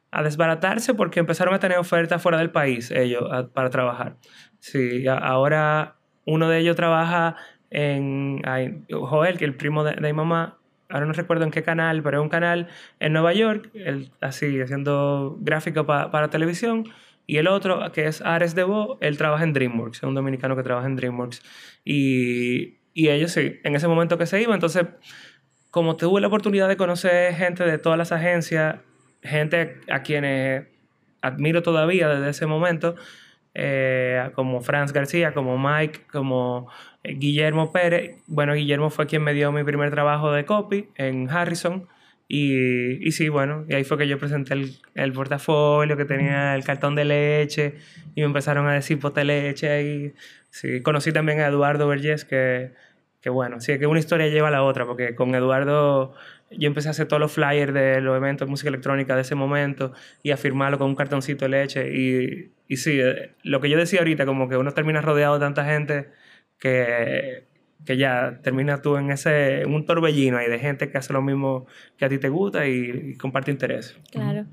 B: a desbaratarse porque empezaron a tener ofertas fuera del país ellos a- para trabajar. Sí, a- ahora uno de ellos trabaja en ay, Joel, que el primo de, de mi mamá, ahora no recuerdo en qué canal, pero es un canal en Nueva York, él así haciendo gráfico pa- para televisión. Y el otro, que es Ares de Bo, él trabaja en DreamWorks, es un dominicano que trabaja en DreamWorks. Y, y ellos sí, en ese momento que se iba, entonces como tuve la oportunidad de conocer gente de todas las agencias, gente a quienes admiro todavía desde ese momento, eh, como Franz García, como Mike, como eh, Guillermo Pérez. Bueno, Guillermo fue quien me dio mi primer trabajo de copy en Harrison. Y, y sí, bueno, y ahí fue que yo presenté el, el portafolio, que tenía el cartón de leche, y me empezaron a decir pote leche ahí. Sí, conocí también a Eduardo Vergés, que, que bueno, sí, que una historia lleva a la otra, porque con Eduardo yo empecé a hacer todos los flyers de los eventos de música electrónica de ese momento y a firmarlo con un cartoncito de leche. Y, y sí, eh, lo que yo decía ahorita, como que uno termina rodeado de tanta gente que, que ya terminas tú en ese en un torbellino ahí de gente que hace lo mismo que a ti te gusta y, y comparte intereses.
A: Claro.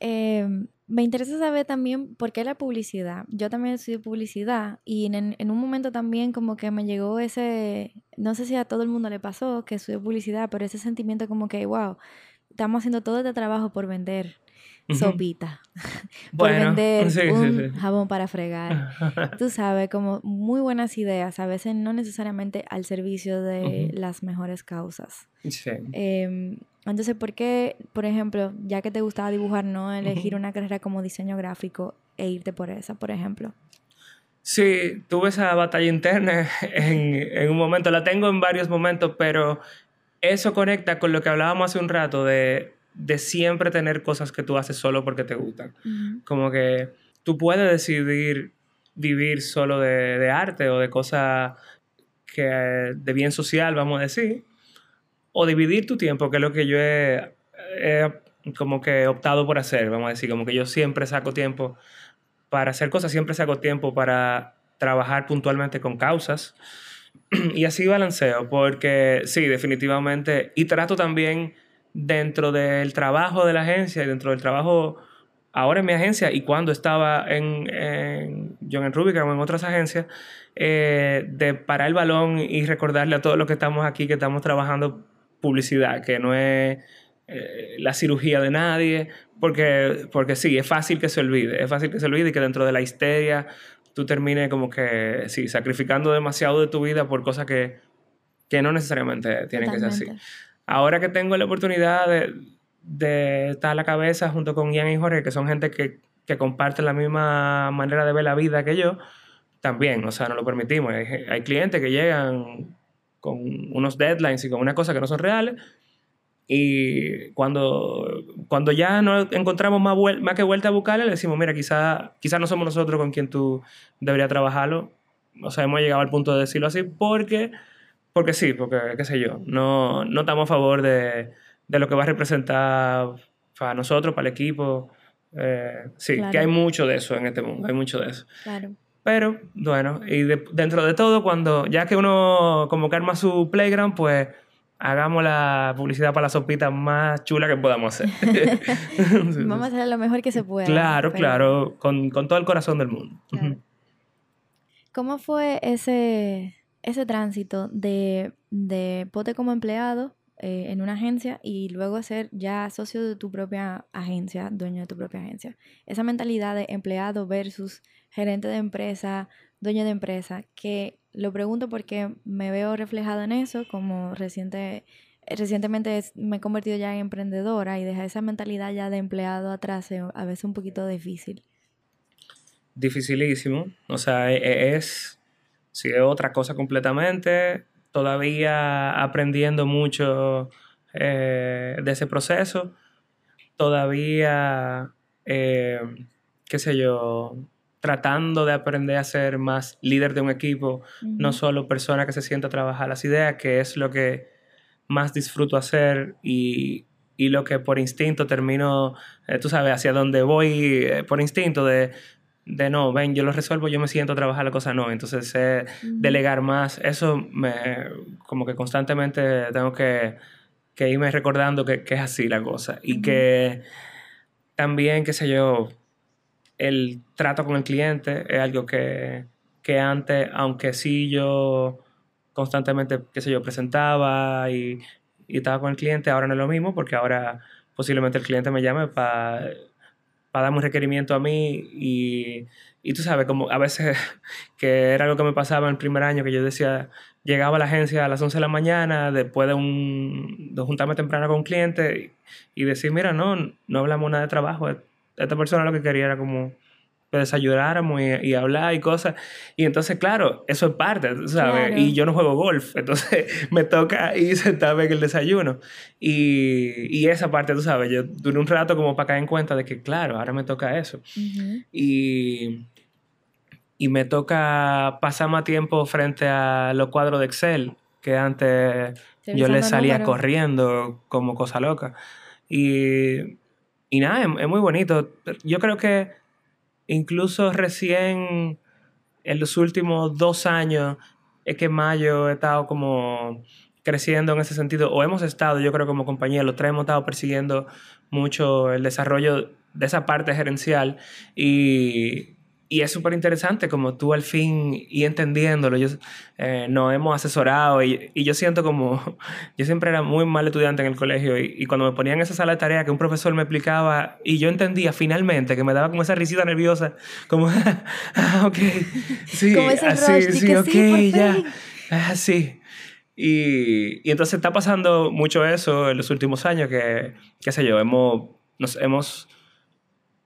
A: Eh, me interesa saber también por qué la publicidad. Yo también estudio publicidad y en, en un momento también como que me llegó ese, no sé si a todo el mundo le pasó que estudió publicidad, pero ese sentimiento como que, wow, estamos haciendo todo este trabajo por vender
B: Ujú.
A: sopita, *laughs* por
B: Bueno,
A: vender
B: sí, sí,
A: un
B: sí.
A: jabón para fregar. *laughs* Tú sabes, como muy buenas ideas, a veces no necesariamente al servicio de
B: Ujú.
A: las mejores causas.
B: Sí.
A: Em, entonces, ¿por qué, por ejemplo, ya que te gustaba dibujar, no elegir una carrera como diseño gráfico e irte por esa, por ejemplo?
B: Sí, tuve esa batalla interna *laughs* en, en un momento, la tengo en varios momentos, pero eso conecta con lo que hablábamos hace un rato de, de siempre tener cosas que tú haces solo porque te gustan. Como que tú puedes decidir vivir solo de, de arte o de cosas que de bien social, vamos a decir, o dividir tu tiempo, que es lo que yo he, he como que optado por hacer, vamos a decir, como que yo siempre saco tiempo para hacer cosas, siempre saco tiempo para trabajar puntualmente con causas. *clears throat* Y así balanceo, porque sí, definitivamente, y trato también dentro del trabajo de la agencia y dentro del trabajo ahora en mi agencia y cuando estaba en, en John Rubicam o en otras agencias, eh, de parar el balón y recordarle a todos los que estamos aquí que estamos trabajando publicidad, que no es eh, la cirugía de nadie, porque, porque sí, es fácil que se olvide, es fácil que se olvide y que dentro de la histeria tú termines como que, sí, sacrificando demasiado de tu vida por cosas que, que no necesariamente tienen que ser así. Ahora que tengo la oportunidad de, de estar a la cabeza junto con Ian y Jorge, que son gente que, que comparten la misma manera de ver la vida que yo, también, o sea, no lo permitimos. Hay, hay clientes que llegan con unos deadlines y con unas cosas que no son reales. Y cuando, cuando ya no encontramos más, más que vuelta a buscarle, le decimos, mira, quizá, quizá no somos nosotros con quien tú deberías trabajarlo. O sea, hemos llegado al punto de decirlo así porque, porque sí, porque, qué sé yo, no, no estamos a favor de, de lo que va a representar para nosotros, para el equipo. Eh, sí,
A: Claro.
B: que hay mucho de eso en este mundo, hay mucho de eso.
A: Claro.
B: Pero bueno, y de- dentro de todo, cuando ya que uno como que arma su playground, pues hagamos la publicidad para la sopita más chula que podamos hacer. *laughs*
A: Vamos a hacer lo mejor que se pueda.
B: Claro,
A: pero-
B: claro, con, con todo el corazón del mundo.
A: Claro. ¿Cómo fue ese, ese tránsito de, de pote como empleado eh, en una agencia y luego ser ya socio de tu propia agencia, dueño de tu propia agencia. Esa mentalidad de empleado versus gerente de empresa, dueño de empresa, que lo pregunto porque me veo reflejada en eso, como reciente, recientemente me he convertido ya en emprendedora y dejar esa mentalidad ya de empleado atrás es a veces un poquito difícil.
B: dificilísimo. O sea, e- e- es, es otra cosa completamente. Todavía aprendiendo mucho eh, de ese proceso. Todavía, eh, qué sé yo, tratando de aprender a ser más líder de un equipo, no solo persona que se sienta a trabajar las ideas, que es lo que más disfruto hacer y, y lo que por instinto termino, eh, tú sabes, hacia dónde voy eh, por instinto de, de no, ven, yo lo resuelvo, yo me siento a trabajar la cosa, no. Entonces, eh, delegar más, eso me, como que constantemente tengo que, que irme recordando que, que es así la cosa. Y que también, qué sé yo, el trato con el cliente es algo que, que antes, aunque sí yo constantemente, qué sé yo, presentaba y, y estaba con el cliente, ahora no es lo mismo porque ahora posiblemente el cliente me llame para darme un requerimiento a mí y, y tú sabes, como a veces *laughs* que era algo que me pasaba en el primer año, que yo decía, llegaba a la agencia a las 11 de la mañana, después de, un, de juntarme temprano con un cliente y, y decir, mira, no, no hablamos nada de trabajo, esta persona lo que quería era como que desayunáramos y, y hablar y cosas. Y entonces, claro, eso es parte, ¿sabes?
A: Claro.
B: Y yo no juego golf, entonces *laughs* me toca ir *laughs* sentarme en el desayuno. Y, y esa parte, tú sabes, yo duré un rato como para caer en cuenta de que, claro, ahora me toca eso.
A: Ujú.
B: Y, y me toca pasar más tiempo frente a los cuadros de Excel, que antes yo le
A: Revisando
B: salía
A: números.
B: corriendo como cosa loca. Y, y nada, es, muy bonito. Yo creo que incluso recién en los últimos dos años es que más yo he estado como creciendo en ese sentido, o hemos estado, yo creo como compañía, los tres hemos estado persiguiendo mucho el desarrollo de esa parte gerencial y, y es súper interesante como tú al fin y entendiéndolo, yo, eh, nos hemos asesorado y, y yo siento como, *laughs* yo siempre era muy mal estudiante en el colegio y, y cuando me ponían en esa sala de tarea que un profesor me explicaba y yo entendía finalmente que me daba como esa risita nerviosa, como, *laughs* ah, ok, sí,
A: Como ese
B: así,
A: rush
B: sí,
A: que
B: ok,
A: sí,
B: ya,
A: fin.
B: ah, sí. Y, y entonces está pasando mucho eso en los últimos años que, qué sé yo, hemos, nos hemos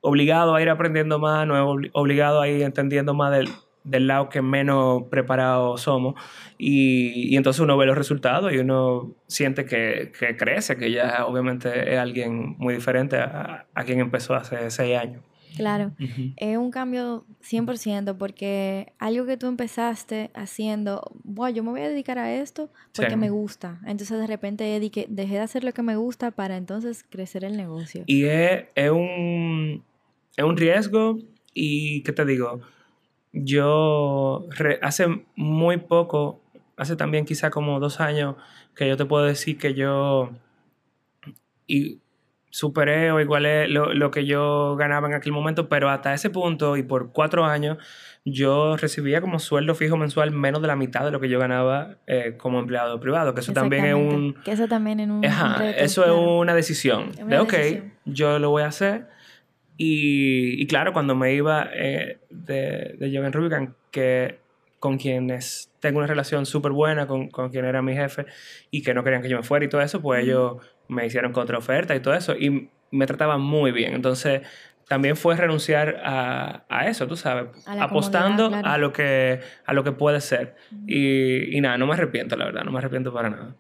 B: obligado a ir aprendiendo más, nos hemos obli- obligado a ir entendiendo más del, del lado que menos preparados somos y, y entonces uno ve los resultados y uno siente que, que crece, que ya obviamente es alguien muy diferente a, a quien empezó hace seis años.
A: Claro. Es un cambio 100% porque algo que tú empezaste haciendo, wow, yo me voy a dedicar a esto porque
B: Sí.
A: me gusta. Entonces de repente dediqué- dejé de hacer lo que me gusta para entonces crecer el negocio.
B: Y es, es un, es un riesgo y, ¿qué te digo? Yo hace muy poco, hace también quizá como dos años, que yo te puedo decir que yo y superé o igualé lo, lo que yo ganaba en aquel momento, pero hasta ese punto y por cuatro años yo recibía como sueldo fijo mensual menos de la mitad de lo que yo ganaba eh, como empleado privado, que eso también es un...
A: Que eso también en un
B: Ajá,
A: reto,
B: eso
A: claro.
B: es una decisión.
A: Es una
B: de, ok,
A: decisión.
B: yo lo voy a hacer. Y, y claro, cuando me iba eh, de, de Joven Rubicon, que con quienes tengo una relación súper buena, con, con quien era mi jefe, y que no querían que yo me fuera y todo eso, pues ellos me hicieron contraoferta y todo eso, y me trataban muy bien. Entonces, también fue renunciar a, a eso, tú sabes, apostando
A: claro.
B: a, lo que, a lo que puede ser. Y, y nada, no me arrepiento, la verdad, no me arrepiento para nada.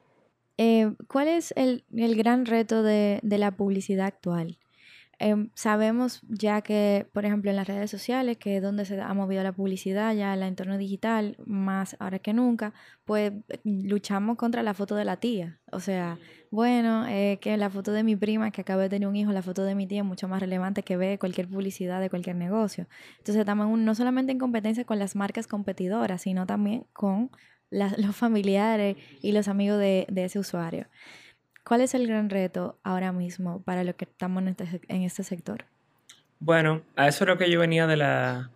A: Eh, ¿Cuál es el, el gran reto de, de la publicidad actual? Em, sabemos ya que, por ejemplo, en las redes sociales, que es donde se ha movido la publicidad, ya el entorno digital, más ahora que nunca, pues luchamos contra la foto de la tía. O sea, bueno, eh, que la foto de mi prima que acaba de tener un hijo, la foto de mi tía es mucho más relevante que ver cualquier publicidad de cualquier negocio. Entonces estamos en no solamente en competencia con las marcas competidoras, sino también con *laughs* los familiares y los amigos de ese usuario. ¿Cuál es el gran reto ahora mismo para lo que estamos en este, en este sector?
B: Bueno, a eso es lo que yo venía de la,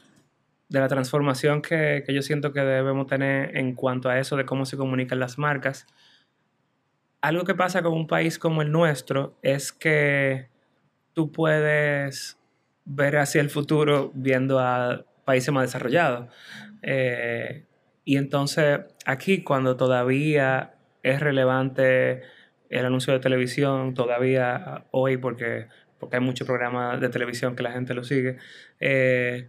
B: de la transformación que, que yo siento que debemos tener en cuanto a eso de cómo se comunican las marcas. Algo que pasa con un país como el nuestro es que tú puedes ver hacia el futuro viendo a países más desarrollados. Eh, y entonces aquí cuando todavía es relevante el anuncio de televisión, todavía hoy porque, porque hay muchos programas de televisión que la gente lo sigue, eh,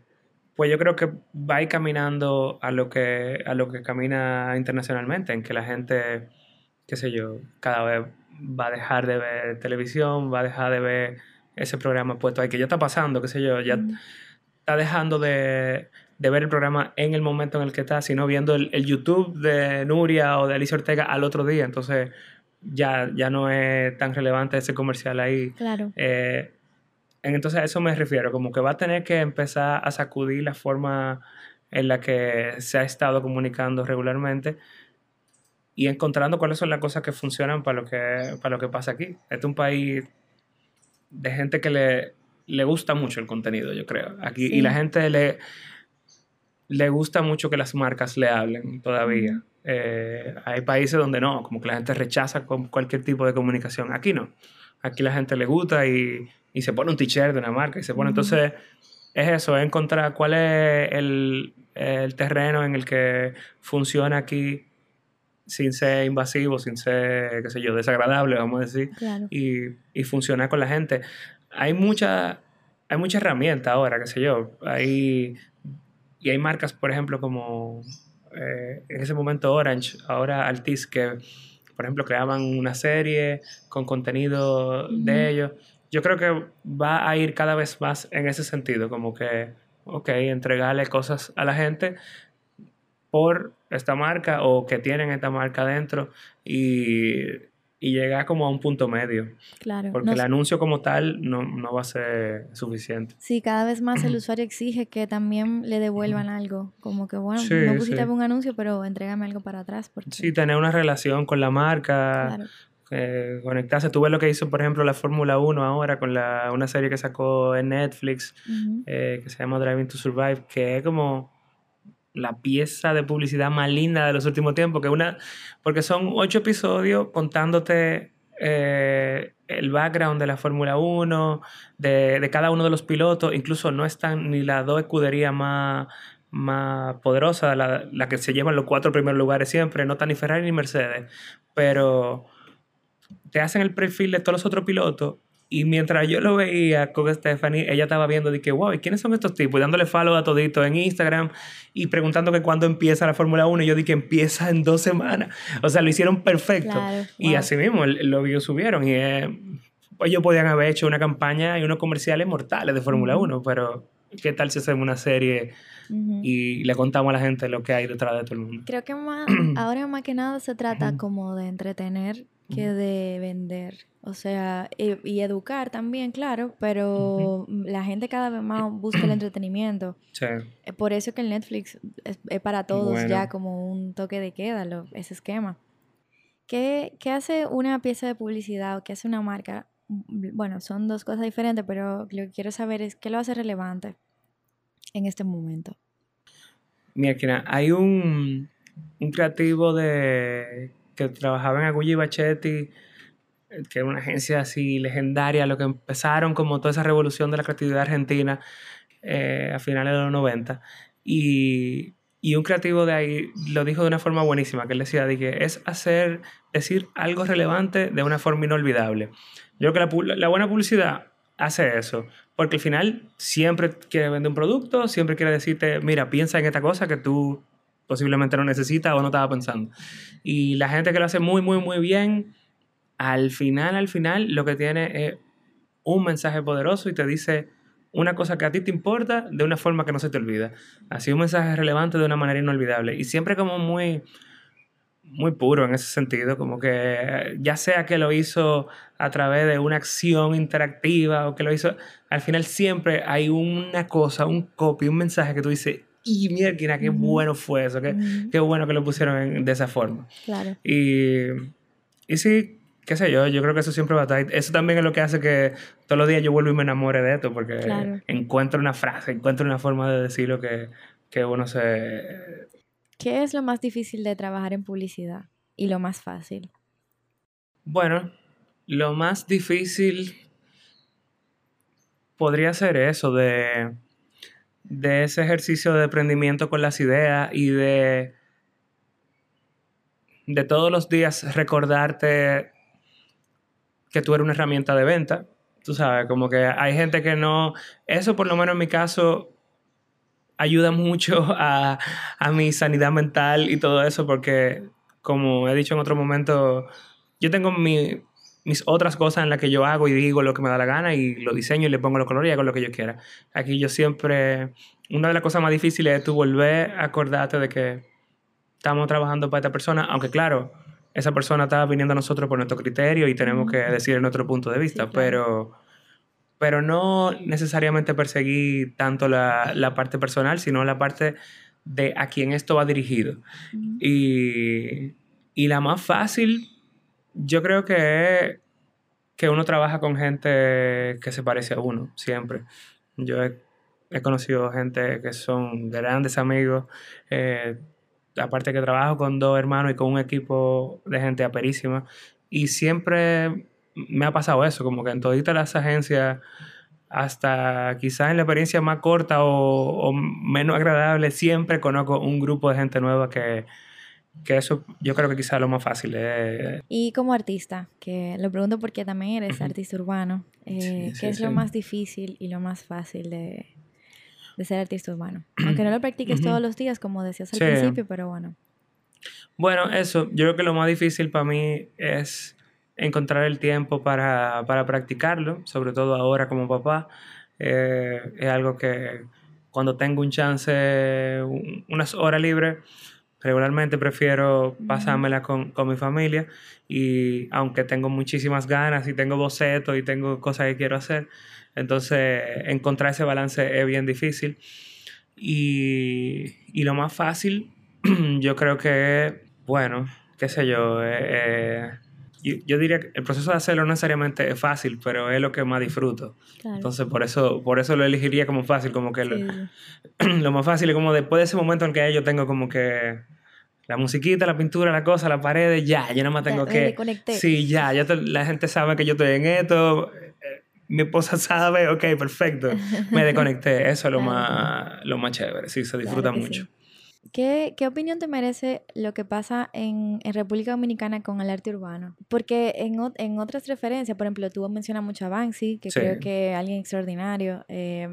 B: pues yo creo que va a ir caminando a lo que, a lo que camina internacionalmente, en que la gente, qué sé yo, cada vez va a dejar de ver televisión, va a dejar de ver ese programa puesto ahí, que ya está pasando, qué sé yo, ya
A: Mm.
B: está dejando de, de ver el programa en el momento en el que está, sino viendo el, el YouTube de Nuria o de Alicia Ortega al otro día. Entonces ya, ya no es tan relevante ese comercial ahí.
A: Claro.
B: Eh, entonces a eso me refiero, como que va a tener que empezar a sacudir la forma en la que se ha estado comunicando regularmente y encontrando cuáles son las cosas que funcionan para lo que, para lo que pasa aquí. Este es un país de gente que le, le gusta mucho el contenido, yo creo. Aquí,
A: Sí.
B: Y la gente le, le gusta mucho que las marcas le hablen todavía. Eh, hay países donde no, como que la gente rechaza con cualquier tipo de comunicación. Aquí no. Aquí la gente le gusta y, y se pone un t-shirt de una marca y se pone. Entonces, es eso, es encontrar cuál es el, el terreno en el que funciona aquí sin ser invasivo, sin ser, qué sé yo, desagradable, vamos a decir,
A: Claro.
B: y, y funcionar con la gente. Hay mucha, hay mucha herramienta ahora, qué sé yo. Hay, y hay marcas, por ejemplo, como eh, en ese momento Orange, ahora Altis, que, por ejemplo, creaban una serie con contenido
A: Ujú.
B: de ellos. Yo creo que va a ir cada vez más en ese sentido, como que, ok, entregarle cosas a la gente por esta marca o que tienen esta marca dentro y, y llegar como a un punto medio.
A: Claro.
B: Porque
A: No
B: el anuncio como tal no, no va a ser suficiente.
A: Sí, cada vez más el *clears throat* usuario exige que también le devuelvan algo. Como que, bueno,
B: Sí,
A: no pusiste
B: sí.
A: un anuncio, pero entrégame algo para atrás. Porque,
B: Sí, tener una relación con la marca,
A: claro.
B: eh, conectarse. Tú ves lo que hizo, por ejemplo, la Fórmula 1 ahora con la, una serie que sacó en Netflix eh, que se llama Driving to Survive, que es como la pieza de publicidad más linda de los últimos tiempos, que una, porque son ocho episodios contándote eh, el background de la Fórmula 1, de, cada uno de los pilotos, incluso no están ni las dos escuderías más, más poderosas, la, la que se llevan los cuatro primeros lugares siempre, no está ni Ferrari ni Mercedes, pero te hacen el perfil de todos los otros pilotos y mientras yo lo veía con Stephanie, ella estaba viendo de que, wow, ¿y quiénes son estos tipos? Y dándole follow a todito en Instagram y preguntando que cuándo empieza la Fórmula 1. Y yo dije que empieza en dos semanas. O sea, lo hicieron perfecto.
A: Claro,
B: Y
A: wow.
B: así mismo, los videos subieron. Y eh, pues ellos podían haber hecho una campaña y unos comerciales mortales de Fórmula
A: Ujú.
B: 1, pero ¿qué tal si hacemos una serie
A: Ujú.
B: y le contamos a la gente lo que hay detrás de todo el mundo?
A: Creo que más, *clears throat* ahora más que nada se trata como de entretener que de vender. O sea, y, y educar también, claro, pero la gente cada vez más *clears throat* busca el entretenimiento.
B: Sí.
A: Eh, Por eso que el Netflix es, es para todos
B: Bueno.
A: ya como un toque de queda, lo- ese esquema. ¿Qué, qué hace una pieza de publicidad o qué hace una marca? Bueno, son dos cosas diferentes, pero lo que quiero saber es qué lo hace relevante en este momento.
B: Mira, hay un, un creativo de que trabajaba en Agulli Bachetti, que era una agencia así legendaria, lo que empezaron como toda esa revolución de la creatividad argentina eh, a finales de los 90. Y, y un creativo de ahí lo dijo de una forma buenísima, que él decía de que es hacer, decir algo relevante de una forma inolvidable. Yo creo que la, la buena publicidad hace eso, porque al final siempre quiere vender un producto, siempre quiere decirte, mira, piensa en esta cosa que tú posiblemente no necesitas o no estaba pensando. Y la gente que lo hace muy, muy, muy bien, al final, al final, lo que tiene es un mensaje poderoso y te dice una cosa que a ti te importa de una forma que no se te olvida. Así un mensaje relevante de una manera inolvidable. Y siempre como muy, muy puro en ese sentido, como que ya sea que lo hizo a través de una acción interactiva o que lo hizo, al final siempre hay una cosa, un copy, un mensaje que tú dices, y mierda, qué bueno fue eso, qué, qué bueno que lo pusieron en- de esa forma.
A: Claro.
B: Y, y sí, qué sé yo, yo creo que eso siempre va a estar. Eso también es lo que hace que todos los días yo vuelvo y me enamore de esto, porque
A: Claro.
B: encuentro una frase, encuentro una forma de decir lo que, que uno se...
A: ¿Qué es lo más difícil de trabajar en publicidad y lo más fácil?
B: Bueno, lo más difícil podría ser eso, de, de ese ejercicio de aprendimiento con las ideas y de, de todos los días recordarte que tú eres una herramienta de venta. Tú sabes, como que hay gente que no... Eso por lo menos en mi caso ayuda mucho *laughs* a, a mi sanidad mental y todo eso porque, como he dicho en otro momento, yo tengo mi, mis otras cosas en las que yo hago y digo lo que me da la gana y lo diseño y le pongo los colores y hago lo que yo quiera. Aquí yo siempre, una de las cosas más difíciles es tú volver a acordarte de que estamos trabajando para esta persona, aunque claro, esa persona está viniendo a nosotros por nuestro criterio y tenemos que decir nuestro punto de vista,
A: Sí, claro.
B: pero, pero no necesariamente perseguir tanto la, la parte personal, sino la parte de a quién esto va dirigido. Y, y la más fácil, yo creo que que uno trabaja con gente que se parece a uno, siempre. Yo he, conocido gente que son grandes amigos, eh, aparte que trabajo con dos hermanos y con un equipo de gente aperísima, y siempre me ha pasado eso, como que en todas las agencias, hasta quizás en la experiencia más corta o menos agradable, siempre conozco un grupo de gente nueva que, que eso yo creo que quizás es lo más fácil. eh,
A: Y como artista, que lo pregunto porque también eres artista urbano, eh,
B: Sí,
A: ¿qué
B: sí,
A: es lo
B: sí.
A: más difícil y lo más fácil de, de ser artista urbano? *clears throat* Aunque no lo practiques todos los días, como decías al principio, pero bueno.
B: Bueno, eso, yo creo que lo más difícil para mí es encontrar el tiempo para, para practicarlo, sobre todo ahora como papá. Eh, es algo que cuando tengo un chance, un- unas horas libres, regularmente prefiero pasármela con, con mi familia y aunque tengo muchísimas ganas y tengo bocetos y tengo cosas que quiero hacer, entonces encontrar ese balance es bien difícil. Y, y lo más fácil, *clears throat* yo creo que, bueno, qué sé yo, eh, eh, yo, yo diría que el proceso de hacerlo no necesariamente es fácil, pero es lo que más disfruto.
A: Claro.
B: Entonces, por eso, por eso lo elegiría como fácil, como que lo,
A: Sí, *clears throat*
B: lo más fácil es como después de ese momento en que yo tengo como que la musiquita, la pintura, la cosa, la pared, ya, yo nada más
A: Ya,
B: tengo
A: me
B: que... Sí, ya, ya te- la gente sabe que yo estoy en esto, eh, mi esposa *laughs* sabe, ok, perfecto, me desconecté, *laughs* eso es lo, más, lo más chévere, sí, se disfruta
A: Claro
B: mucho.
A: sí. ¿Qué, qué opinión te merece lo que pasa en, en República Dominicana con el arte urbano? Porque en, en otras referencias, por ejemplo, tú mencionas mucho a Banksy, que
B: Sí.
A: creo que es alguien extraordinario eh,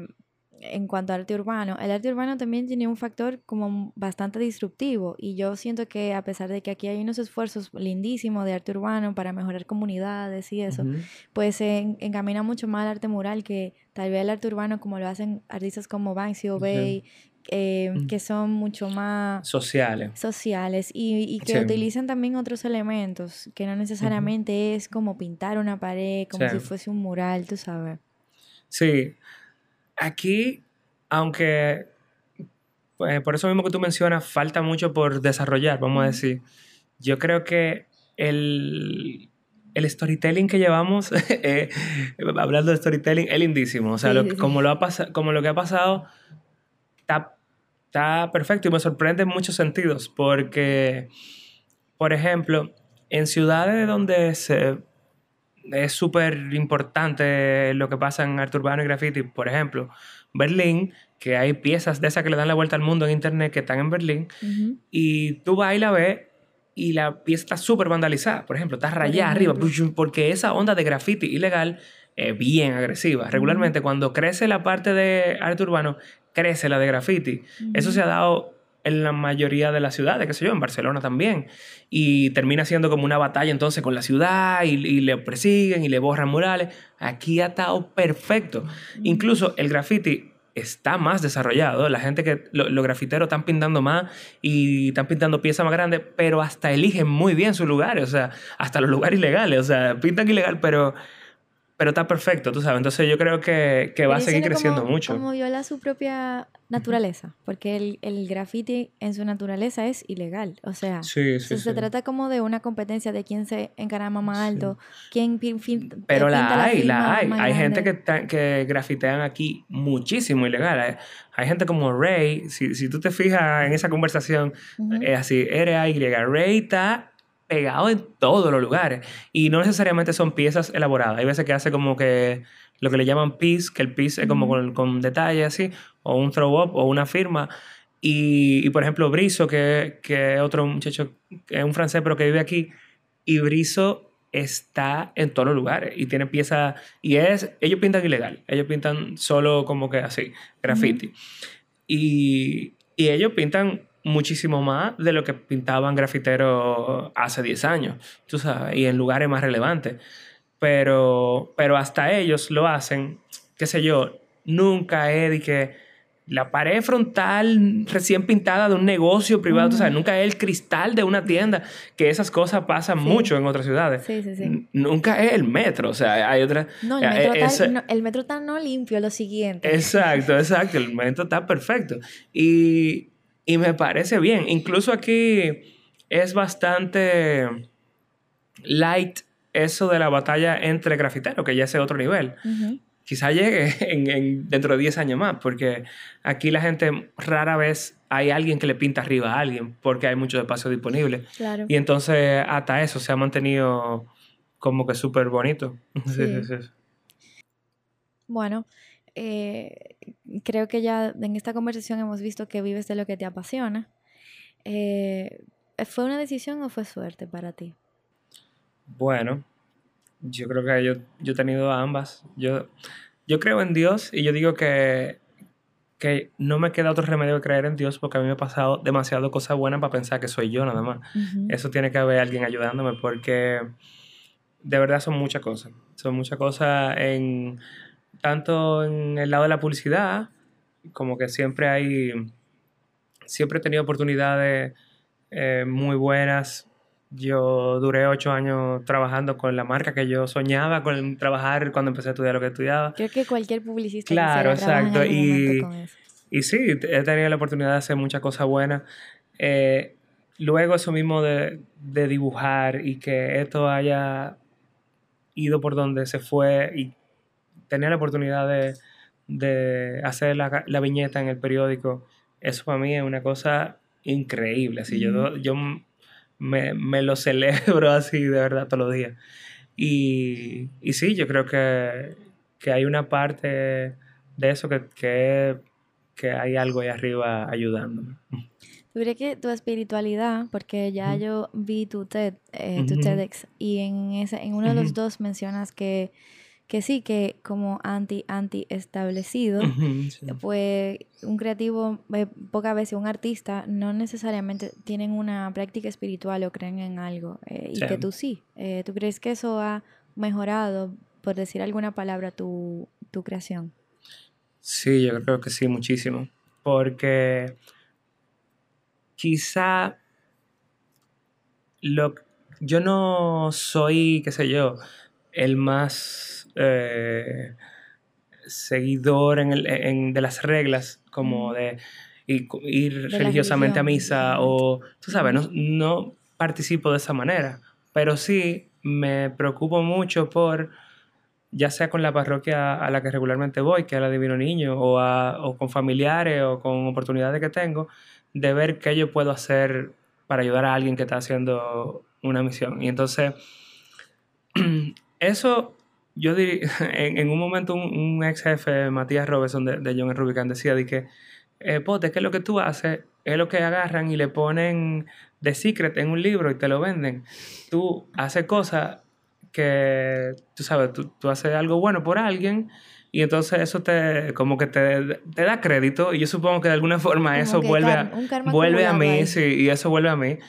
A: en cuanto a arte urbano. El arte urbano también tiene un factor como bastante disruptivo y yo siento que a pesar de que aquí hay unos esfuerzos lindísimos de arte urbano para mejorar comunidades y eso, pues se en- encamina mucho más al arte mural que tal vez el arte urbano como lo hacen artistas como Banksy o. Bay, eh,
B: Mm.
A: que son mucho más
B: Sociales.
A: sociales y, y que
B: Sí.
A: utilizan también otros elementos, que no necesariamente es como pintar una pared, como
B: Sí.
A: si fuese un mural, tú sabes.
B: Sí, aquí, aunque pues, por eso mismo que tú mencionas, falta mucho por desarrollar, vamos a decir. Yo creo que el, el storytelling que llevamos, *laughs* eh, hablando de storytelling, es lindísimo. O sea,
A: Sí,
B: lo-
A: sí, sí.
B: Como, lo ha como lo que ha pasado, está, está perfecto y me sorprende en muchos sentidos, porque, por ejemplo, en ciudades donde se es súper importante lo que pasa en arte urbano y graffiti. Por ejemplo, Berlín, que hay piezas de esas que le dan la vuelta al mundo en internet que están en Berlín, y tú vas y la ves y la pieza está súper vandalizada. Por ejemplo, está rayada arriba, porque esa onda de graffiti ilegal es bien agresiva. Regularmente, cuando crece la parte de arte urbano, crece la de graffiti. Eso se ha dado en la mayoría de las ciudades, qué sé yo, en Barcelona también. Y termina siendo como una batalla entonces con la ciudad y, y le persiguen y le borran murales. Aquí ha estado perfecto. Incluso el graffiti está más desarrollado. La gente que, lo- los grafiteros están pintando más y están pintando piezas más grandes, pero hasta eligen muy bien sus lugares, o sea, hasta los lugares ilegales, o sea, pintan ilegal, pero, pero está perfecto, tú sabes. Entonces yo creo que, que va a seguir creciendo
A: como-
B: mucho.
A: Como viola su propia naturaleza, porque el, el graffiti en su naturaleza es ilegal. O sea,
B: Sí, sí,
A: se,
B: sí.
A: trata como de una competencia de quién se encarama más alto, quién pin- eh,
B: Pero
A: pinta
B: la hay, la hay. Hay gente que, que grafitean aquí muchísimo ilegal. Hay, hay gente como Ray, si, si tú te fijas en esa conversación, es así, R-A-Y. Ray está pegado en todos los lugares. Y no necesariamente son piezas elaboradas. Hay veces que hace como que lo que le llaman piece, que el piece es como con, con detalle así, o un throw up, o una firma. Y, y, por ejemplo, Brizo, que, que es otro muchacho, que es un francés, pero que vive aquí, y Brizo está en todos los lugares y tiene piezas, y es, ellos pintan ilegal, ellos pintan solo como que así, graffiti. y, y ellos pintan muchísimo más de lo que pintaban grafiteros hace 10 años, tú sabes, y en lugares más relevantes. Pero, pero hasta ellos lo hacen, qué sé yo, nunca es de que la pared frontal recién pintada de un negocio privado, sabes,
A: Ujú.
B: nunca es el cristal de una tienda, que esas cosas pasan
A: Sí.
B: mucho en otras ciudades.
A: Sí, sí, sí.
B: Nunca es el metro, o sea, hay otra...
A: No, el
B: eh,
A: metro, está, no, el metro está no limpio, lo siguiente.
B: Exacto, *laughs* exacto. El momento está perfecto. Y, y me parece bien. Incluso aquí es bastante light eso de la batalla entre grafiteros, que ya es otro nivel. Quizá llegue *laughs* en, en- dentro de 10 años más, porque aquí la gente rara vez hay alguien que le pinta arriba a alguien, porque hay mucho espacio disponible.
A: Claro.
B: Y entonces hasta eso se ha mantenido como que súper bonito. *laughs* Sí,
A: Sí.
B: sí, sí.
A: Bueno, eh, creo que ya en esta conversación hemos visto que vives de lo que te apasiona. Eh, ¿Fue una decisión o fue suerte para ti?
B: Bueno, yo creo que yo, yo he tenido ambas. Yo, yo creo en Dios y yo digo que, que no me queda otro remedio que creer en Dios porque a mí me ha pasado demasiado cosas buenas para pensar que soy yo nada más. Eso tiene que haber alguien ayudándome porque de verdad son muchas cosas. Son muchas cosas en tanto en el lado de la publicidad como que siempre hay siempre he tenido oportunidades eh, muy buenas. Yo duré ocho años trabajando con la marca que yo soñaba con trabajar cuando empecé a estudiar lo que estudiaba.
A: Creo que cualquier publicista
B: Claro, exacto, y-. Y sí, he tenido la oportunidad de hacer muchas cosas buenas. Eh, luego eso mismo de, de dibujar y que esto haya ido por donde se fue y tener la oportunidad de, de hacer la, la viñeta en el periódico, eso para mí es una cosa increíble. Así, yo, yo me, me lo celebro *laughs* así de verdad todos los días. Y, y sí, yo creo que, que hay una parte de eso que, que, que hay algo ahí arriba ayudándome.
A: ¿Tú crees que tu espiritualidad, porque ya yo vi tu TED, eh, tu. TEDx, y en, ese, en uno de los dos mencionas que, que sí, que como anti, anti establecido,
B: sí.
A: pues un creativo, eh, pocas veces un artista, no necesariamente tienen una práctica espiritual o creen en algo, eh, y
B: Sí.
A: que tú sí. Eh, ¿Tú crees que eso ha mejorado, por decir alguna palabra, tu, tu creación?
B: Sí, yo creo que sí, muchísimo. Porque quizá lo, yo no soy, qué sé yo, el más eh, seguidor en el- en- de las reglas, como de ir, religiosamente a misa o, tú sabes, no, no participo de esa manera, pero sí me preocupo mucho por ya sea con la parroquia a la que regularmente voy, que es la Divino Niño, o, a- o con familiares o con oportunidades que tengo, de ver qué yo puedo hacer para ayudar a alguien que está haciendo una misión. Y entonces, *clears throat* eso, yo diría, *laughs* en, en un momento un, un ex jefe, Matías Robertson de, de John F. Rubicon, decía de que, eh, Pote, que lo que tú haces es lo que agarran y le ponen The Secret en un libro y te lo venden. Tú haces cosas que, tú sabes, tú, tú haces algo bueno por alguien y entonces eso te, como que te, te da crédito y yo supongo que de alguna forma
A: Como
B: eso vuelve a, vuelve a mí,
A: ahí.
B: sí, y eso vuelve a mí.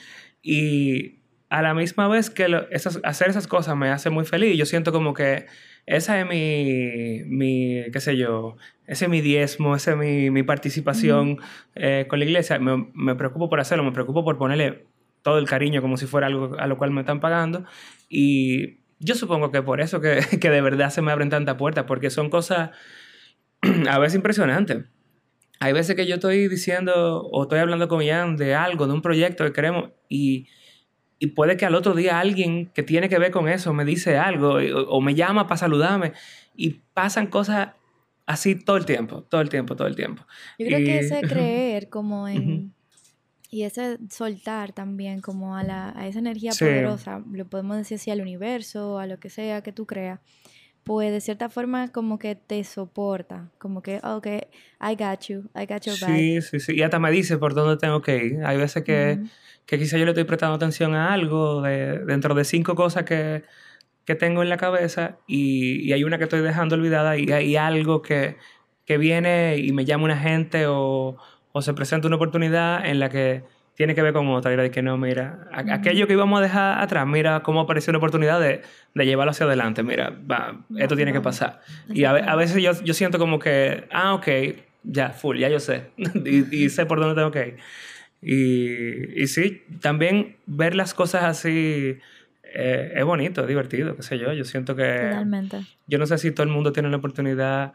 B: Y a la misma vez que lo- esas, hacer esas cosas me hace muy feliz, yo siento como que esa es mi, mi qué sé yo, ese es mi diezmo, esa es mi, mi participación eh, con la iglesia. Me, me preocupo por hacerlo, me preocupo por ponerle todo el cariño como si fuera algo a lo cual me están pagando. Y yo supongo que por eso que, *laughs* que de verdad se me abren tantas puertas, porque son cosas *clears throat* a veces impresionantes. hay veces que yo estoy diciendo o estoy hablando con Ian de algo, de un proyecto que queremos y, y puede que al otro día alguien que tiene que ver con eso me dice algo o, o me llama para saludarme y pasan cosas así todo el tiempo, todo el tiempo, todo el tiempo.
A: Yo creo que ese creer como en... Y ese soltar también como a, la, a esa energía
B: Sí.
A: poderosa, lo podemos decir así al universo, a lo que sea que tú creas, pues de cierta forma como que te soporta, como que, ok, I got you, I got your back.
B: Sí, sí, sí. Y hasta me dice por dónde tengo que ir. Hay veces que, que quizá yo le estoy prestando atención a algo de, dentro de cinco cosas que, que tengo en la cabeza y, y hay una que estoy dejando olvidada y hay algo que, que viene y me llama una gente o, o se presenta una oportunidad en la que tiene que ver con otra. Y era de que no, mira, aquello que íbamos a dejar atrás, mira cómo apareció una oportunidad de, de llevarlo hacia adelante. Mira, va, esto tiene que pasar. Y a, a veces yo, yo siento como que, ah, ok, ya, full, ya yo sé. *laughs* y, y sé por dónde tengo que ir. Y, y sí, también ver las cosas así eh, es bonito, es divertido, qué sé yo. Yo siento que...
A: Totalmente.
B: Yo no sé si todo el mundo tiene la oportunidad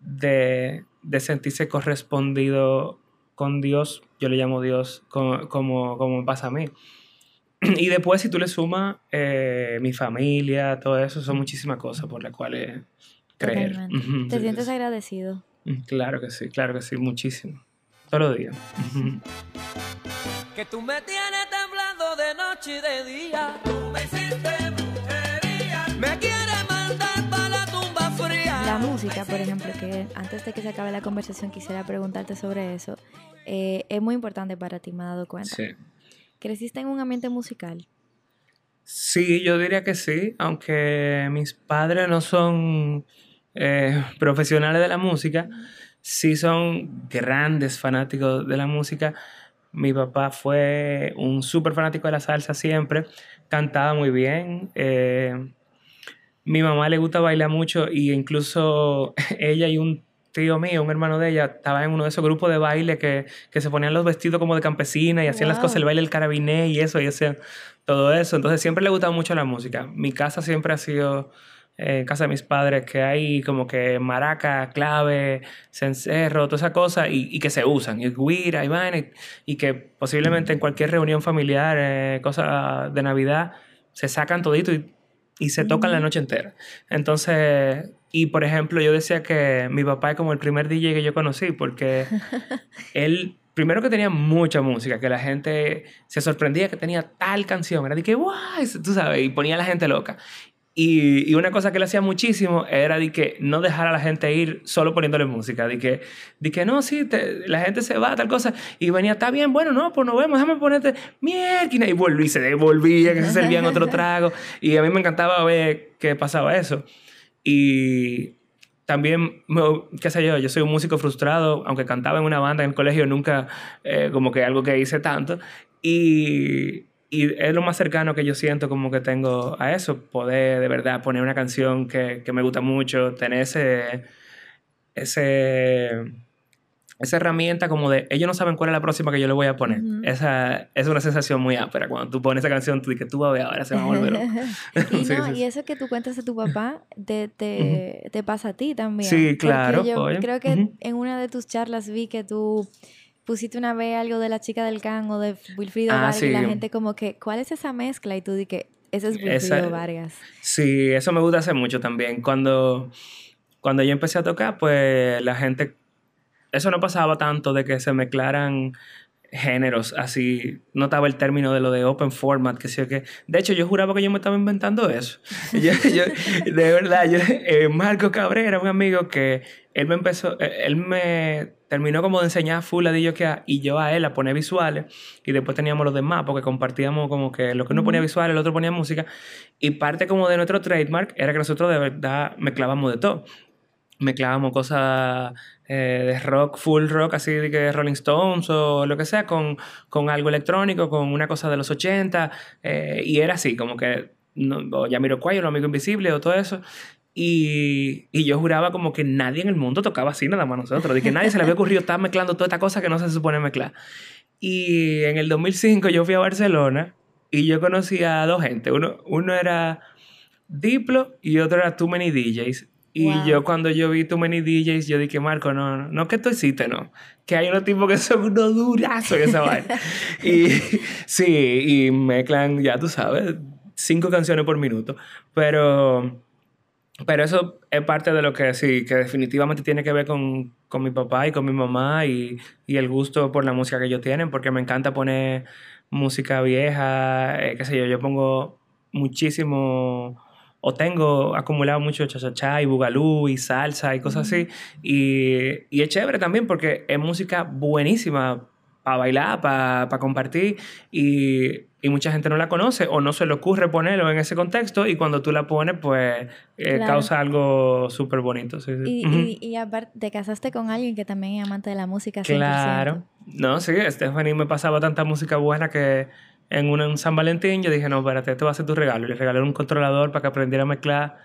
B: de, de sentirse correspondido con Dios, yo le llamo Dios, co- como, como pasa a mí. *clears throat* Y después, si tú le sumas eh, mi familia, todo eso, son muchísimas cosas por las cuales creer.
A: Te
B: sí,
A: sientes
B: sí,
A: agradecido.
B: Mm, Claro que sí, claro que sí, muchísimo. Todos los días.
C: Que tú me tienes temblando de noche y de día. Tú me hiciste brujería. Me
A: música, por ejemplo, que antes de que se acabe la conversación quisiera preguntarte sobre eso, eh, es muy importante para ti, me he dado cuenta.
B: Sí.
A: ¿Creciste en un ambiente musical?
B: Sí, yo diría que sí, aunque mis padres no son eh, profesionales de la música, sí son grandes fanáticos de la música. Mi papá fue un súper fanático de la salsa siempre, cantaba muy bien. eh, mi mamá le gusta bailar mucho y incluso *laughs* ella y un tío mío, un hermano de ella, estaba en uno de esos grupos de baile que, que se ponían los vestidos como de campesina y hacían las cosas, el baile del carabiné y eso, y hacían todo eso. Entonces siempre le gustaba mucho la música. Mi casa siempre ha sido, eh, en casa de mis padres, que hay como que maraca, clave, cencerro, todas esas cosas, y, y que se usan, y guira, y vaina, y, y que posiblemente en cualquier reunión familiar, eh, cosa de Navidad, se sacan todito y, y se tocan la noche entera. Entonces, y por ejemplo, yo decía que mi papá es como el primer DJ que yo conocí, porque *laughs* él, primero que tenía mucha música, que la gente se sorprendía que tenía tal canción, era de que, guay, tú sabes, y ponía a la gente loca. Y, y una cosa que él hacía muchísimo era de que no dejar a la gente ir solo poniéndole música, de que, de que no, sí, te- la gente se va, tal cosa, y venía, está bien, bueno, no, pues nos vemos, déjame ponerte mierda, y volví, se devolvía, que se servían otro *laughs* trago, y a mí me encantaba ver que pasaba eso. Y también, qué sé yo, yo soy un músico frustrado, aunque cantaba en una banda en el colegio, nunca eh, como que algo que hice tanto. Y, y es lo más cercano que yo siento como que tengo a eso, poder de verdad poner una canción que, que me gusta mucho, tener ese, ese, esa herramienta como de, ellos no saben cuál es la próxima que yo le voy a poner. Esa es una sensación muy ápera. Cuando tú pones esa canción, tú dices, tú vas a ver, ahora se va a volver *laughs* *laughs*
A: y,
B: Sí,
A: no,
B: sí,
A: y eso que tú cuentas de tu papá te, te, te pasa a ti también.
B: Sí,
A: Porque
B: claro,
A: yo
B: oye.
A: creo que en una de tus charlas vi que tú pusiste una vez algo de la chica del can o de Wilfrido
B: Ah,
A: Vargas y la
B: sí.
A: gente como que, ¿cuál es esa mezcla? Y tú di que ese es Wilfrido
B: Esa-
A: Vargas.
B: Sí, eso me gusta hacer mucho también. Cuando, cuando yo empecé a tocar, pues la gente... Eso no pasaba tanto de que se mezclaran géneros así. No estaba el término de lo de open format, que o que... De hecho, yo juraba que yo me estaba inventando eso. *laughs* Yo- yo- de verdad, yo, eh, Marco Cabrera, un amigo que él me empezó... eh, Él me terminó como de enseñar full a DJ y yo a él a poner visuales y después teníamos los demás porque compartíamos como que lo que uno ponía visuales, el otro ponía música y parte como de nuestro trademark era que nosotros de verdad mezclábamos de todo. Mezclábamos cosas eh, de rock, full rock, así de que Rolling Stones o lo que sea, con, con algo electrónico, con una cosa de los 80. eh, y era así, como que no, o Jamiroquai o Los Amigos Invisibles o todo eso. Y, y yo juraba como que nadie en el mundo tocaba así nada más nosotros. De que nadie se le había ocurrido estar mezclando toda esta cosa que no se supone mezclar. Y en el 2005 yo fui a Barcelona y yo conocí a dos gente. Uno, uno era Diplo y otro era Too Many DJs. Y
A: Wow.
B: yo cuando yo vi Too Many DJs, yo dije, Marco, no, no, no que tú hiciste, no. Que hay unos tipos que son unos durazos en esa *laughs* vaina. Y sí, y mezclan, ya tú sabes, cinco canciones por minuto. Pero, pero eso es parte de lo que sí, que definitivamente tiene que ver con, con mi papá y con mi mamá y, y el gusto por la música que ellos tienen, porque me encanta poner música vieja, eh, qué sé yo, yo pongo muchísimo o tengo acumulado mucho cha-cha-cha y bugalú y salsa y cosas así. Y, y es chévere también porque es música buenísima para bailar, para compartir y, y mucha gente no la conoce o no se le ocurre ponerlo en ese contexto y cuando tú la pones pues eh,
A: Claro.
B: causa algo súper bonito. Sí, sí.
A: Y, y, y aparte, te casaste con alguien que también es amante de la música 100%.
B: Claro. No, sí, Stephanie me pasaba tanta música buena que en un, San Valentín yo dije, no, espérate, este va a ser tu regalo. Le regalé un controlador para que aprendiera a mezclar.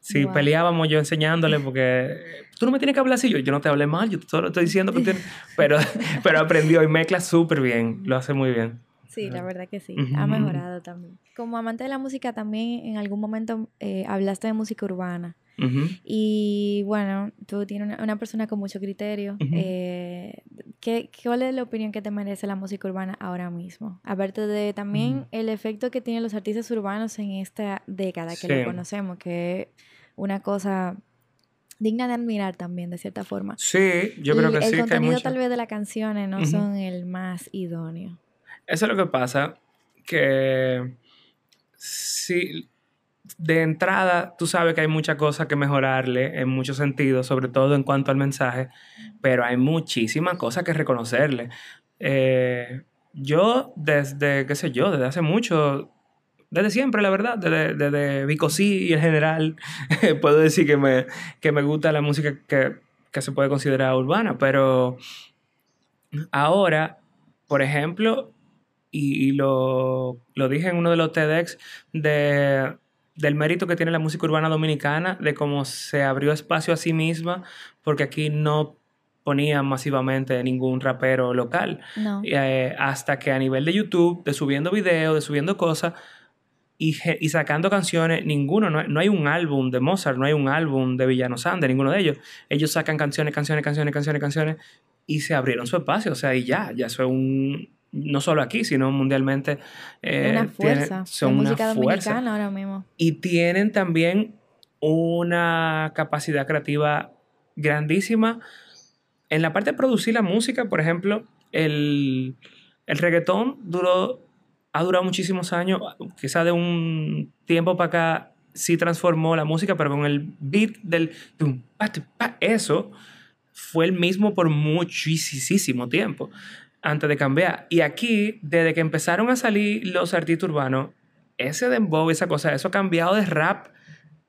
B: Si peleábamos yo enseñándole, porque tú no me tienes que hablar así, yo, yo no te hablé mal, yo solo estoy diciendo que tienes... *laughs* Pero, pero aprendió y mezcla súper bien, lo hace muy bien.
A: Sí, la verdad que sí. Ha mejorado también. Como amante de la música, también en algún momento eh, hablaste de música urbana.
B: Ujú.
A: Y bueno, tú tienes una, una persona con mucho criterio.
B: Ujú.
A: eh, ¿qué, ¿Cuál es la opinión que te merece la música urbana ahora mismo? Aparte de también el efecto que tienen los artistas urbanos en esta década que
B: Sí.
A: lo conocemos, que es una cosa digna de admirar también, de cierta forma.
B: Sí, yo creo
A: Y
B: que
A: el
B: sí, que hay
A: contenido tal vez de las canciones no son el más idóneo.
B: Eso es lo que pasa, que si de entrada tú sabes que hay muchas cosas que mejorarle en muchos sentidos, sobre todo en cuanto al mensaje, pero hay muchísimas cosas que reconocerle. Eh, yo desde, qué sé yo, desde hace mucho, desde siempre, la verdad, desde, desde y en general, *laughs* puedo decir que me, que me gusta la música que, que se puede considerar urbana, pero ahora, por ejemplo, y, y lo, lo dije en uno de los TEDx, de, del mérito que tiene la música urbana dominicana, de cómo se abrió espacio a sí misma, porque aquí no ponían masivamente ningún rapero local.
A: No.
B: Eh, hasta que a nivel de YouTube, de subiendo videos, de subiendo cosas y, y sacando canciones, ninguno, no hay, no hay un álbum de Mozart, no hay un álbum de Villano Sande, ninguno de ellos. Ellos sacan canciones, canciones, canciones, canciones, canciones y se abrieron su espacio, o sea, y ya, ya son un, no solo aquí, sino mundialmente. eh,
A: una fuerza.
B: son
A: de
B: una
A: música
B: fuerza
A: dominicana ahora mismo.
B: y tienen también una capacidad creativa grandísima en la parte de producir la música, por ejemplo, el, el reggaetón duró, ha durado muchísimos años, quizá de un tiempo para acá sí transformó la música, pero con el beat del eso fue el mismo por muchísimo tiempo antes de cambiar. Y aquí, desde que empezaron a salir los artistas urbanos, ese dembow, esa cosa, eso ha cambiado de rap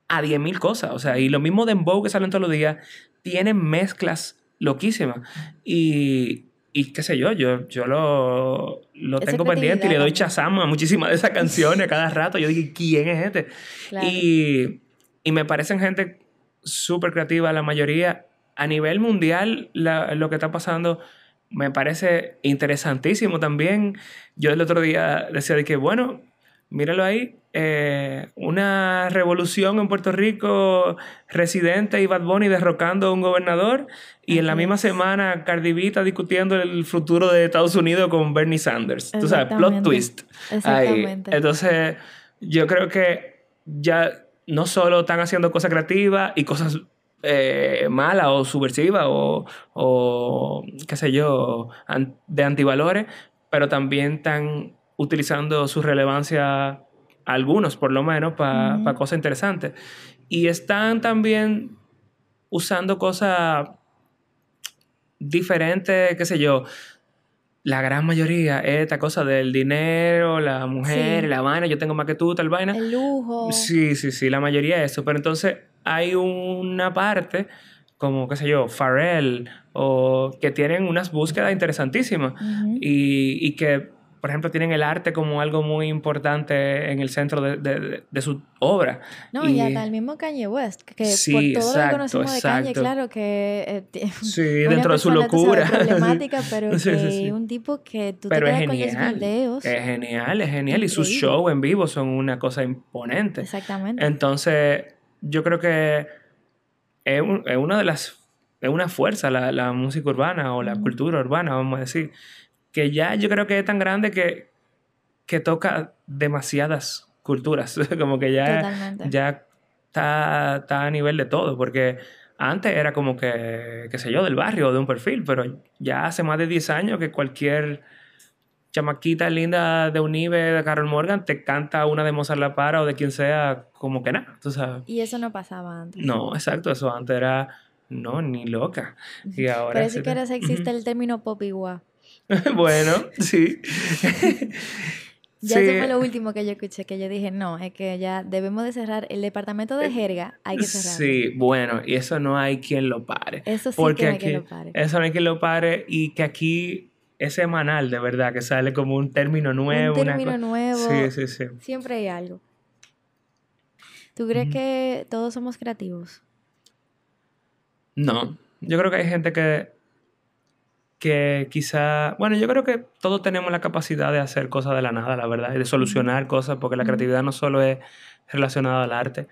B: a 10.000 cosas. O sea, y lo mismo dembow que salen todos los días, tienen mezclas loquísimas. Y, y qué sé yo, yo, yo lo, lo tengo pendiente y le doy chazamo a muchísimas de esas *laughs* canciones a cada rato. Yo digo, ¿quién es este?
A: Claro.
B: Y, y me parecen gente súper creativa, la mayoría. A nivel mundial, la- lo que está pasando me parece interesantísimo también. Yo el otro día decía de que, bueno, míralo ahí, eh, una revolución en Puerto Rico, Residente y Bad Bunny derrocando a un gobernador, y en la misma semana Cardi B está discutiendo el futuro de Estados Unidos con Bernie Sanders. Tú sabes, plot
A: Exactamente.
B: twist. Ahí.
A: Exactamente.
B: Entonces, yo creo que ya no solo están haciendo cosas creativas y cosas eh, malas o subversivas o, o, qué sé yo, de antivalores, pero también están utilizando su relevancia, algunos por lo menos, para cosas interesantes. Y están también usando cosas diferentes, qué sé yo. La gran mayoría es esta cosa del dinero, la mujer,
A: Sí.
B: la vaina, yo tengo más que tú, tal vaina.
A: El lujo.
B: Sí, sí, sí, la mayoría es eso. Pero entonces hay una parte, como, qué sé yo, Pharrell, o que tienen unas búsquedas interesantísimas y, y que, por ejemplo, tienen el arte como algo muy importante en el centro de, de- de su obra.
A: No, y hasta el mismo Kanye West, que
B: Sí,
A: por todo lo que
B: exacto,
A: conocemos de Kanye,
B: exacto.
A: claro que eh, *laughs*
B: Sí, dentro de su
A: sabes,
B: locura. *laughs*
A: problemática, pero que
B: sí, sí.
A: un tipo que tú
B: Pero
A: te
B: es
A: quedas con los
B: genial.
A: videos.
B: Es genial, es genial. Y sus shows en vivo son una cosa imponente.
A: Exactamente.
B: Entonces, yo creo que es, una de las, es una fuerza la, la música urbana o la cultura urbana, vamos a decir, que ya yo creo que es tan grande que, que toca demasiadas culturas, *laughs* como que ya, ya está, está a nivel de todo, porque antes era como que, qué sé yo, del barrio o de un perfil, pero ya hace más de 10 años que cualquier chamaquita linda de Unive, de Carol Morgan, te canta una de Mozart La Para o de quien sea, como que nada, tú sabes.
A: Y eso no pasaba antes.
B: No, exacto, eso antes era, no, ni loca. Y ahora...
A: Pero sí que ahora existe el término pop igual. *laughs*
B: bueno, sí.
A: Ya eso fue lo último que yo escuché, que yo dije, no, es que ya debemos de cerrar el departamento de eh, jerga, hay que cerrarlo.
B: Sí, bueno, y eso no hay quien lo pare.
A: Eso sí que no hay quien lo pare.
B: Eso no hay quien lo pare y que aquí es semanal, de verdad, que sale como un término nuevo.
A: Un término nuevo.
B: Sí, sí, sí.
A: Siempre hay algo. ¿Tú crees que todos somos creativos?
B: No, yo creo que hay gente que que quizá, bueno, yo creo que todos tenemos la capacidad de hacer cosas de la nada, la verdad, y de solucionar cosas, porque la creatividad no solo es relacionada al arte.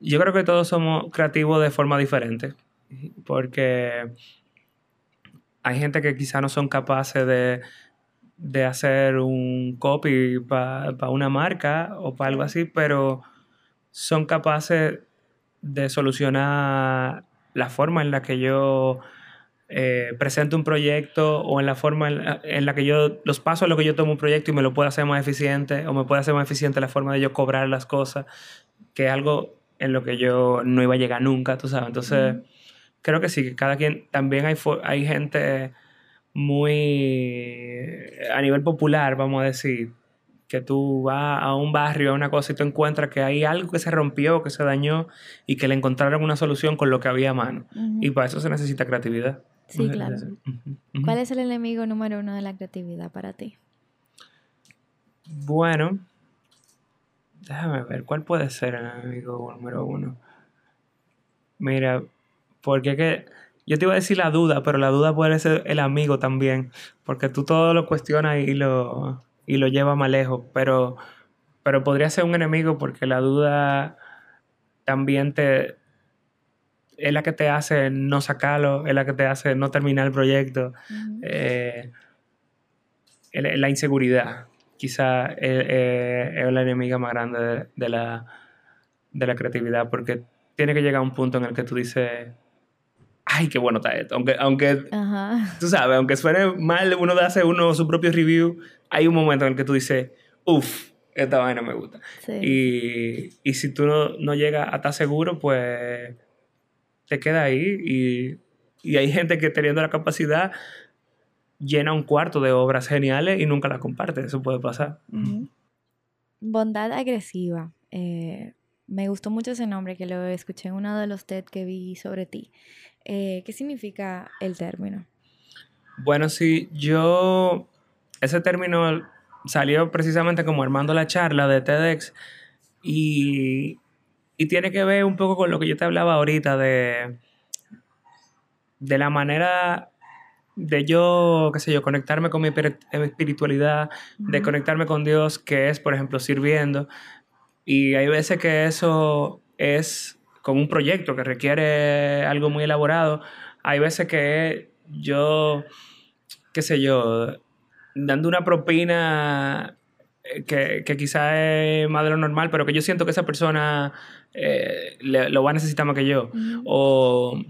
B: Yo creo que todos somos creativos de forma diferente, porque hay gente que quizá no son capaces de, de hacer un copy para una marca o para algo así, pero son capaces de solucionar la forma en la que yo eh, presento un proyecto o en la forma en la, que yo, los pasos en los que yo tomo un proyecto y me lo puedo hacer más eficiente o me puede hacer más eficiente la forma de yo cobrar las cosas, que es algo en lo que yo no iba a llegar nunca, tú sabes. Entonces, creo que sí, que cada quien, también hay, hay gente muy a nivel popular, vamos a decir, que tú vas a un barrio, a una cosa y tú encuentras que hay algo que se rompió, que se dañó y que le encontraron una solución con lo que había a mano. Y para eso se necesita creatividad.
A: Sí, claro. ¿Cuál es el enemigo número uno de la creatividad para ti?
B: Bueno, déjame ver, ¿cuál puede ser el enemigo número uno? Mira, porque que yo te iba a decir la duda, pero la duda puede ser el amigo también, porque tú todo lo cuestionas y lo, y lo llevas más lejos, pero, pero podría ser un enemigo porque la duda también te, es la que te hace no sacarlo, es la que te hace no terminar el proyecto. Eh, la inseguridad, quizá es, la enemiga más grande de, la, de la creatividad, porque tiene que llegar a un punto en el que tú dices, ay, qué bueno está esto. Aunque, aunque tú sabes, aunque suene mal, uno hace uno su propio review, hay un momento en el que tú dices, uff, esta vaina me gusta. Y, y, si tú no, no llegas a estar seguro, pues te queda ahí y, y, hay gente que teniendo la capacidad llena un cuarto de obras geniales y nunca las comparte. Eso puede pasar.
A: Bondad agresiva. Eh, me gustó mucho ese nombre que lo escuché en uno de los TED que vi sobre ti. Eh, ¿Qué significa el término?
B: Bueno, sí, yo... Ese término salió precisamente como armando la charla de TEDx y y tiene que ver un poco con lo que yo te hablaba ahorita de, de la manera de yo, qué sé yo, conectarme con mi espiritualidad, de conectarme con Dios, que es, por ejemplo, sirviendo. Y hay veces que eso es con un proyecto que requiere algo muy elaborado. Hay veces que yo, qué sé yo, dando una propina eh, que, que quizá es más de lo normal, pero que yo siento que esa persona eh, lo va a necesitar más que yo. o,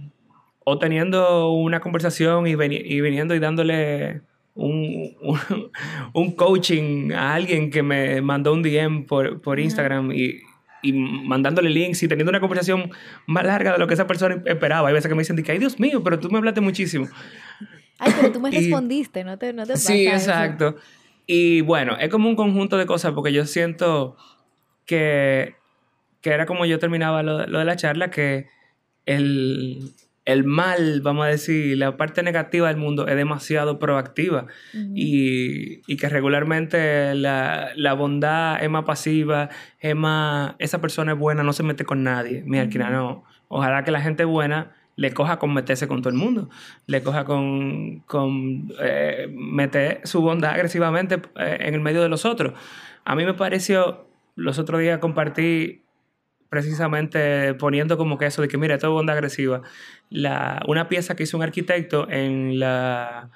B: o, teniendo una conversación y, y viniendo y dándole un, un, coaching a alguien que me mandó un DM por, por Instagram y, y, mandándole links y teniendo una conversación más larga de lo que esa persona esperaba. Hay veces que me dicen, ay Dios mío, pero tú me hablaste muchísimo.
A: Ay, pero tú me *laughs* respondiste, no te, no te
B: Sí, exacto. Y bueno, es como un conjunto de cosas porque yo siento que que era como yo terminaba lo, de la charla, que el, mal, vamos a decir, la parte negativa del mundo es demasiado proactiva y, que regularmente la, bondad es más pasiva, es más, esa persona es buena, no se mete con nadie. Mira, uh no. Ojalá que la gente buena le coja con meterse con todo el mundo, le coja con, con eh, meter su bondad agresivamente eh, en el medio de los otros. A mí me pareció, los otros días compartí precisamente poniendo como que eso de que, mira, esto es onda agresiva. La, una pieza que hizo un arquitecto en la,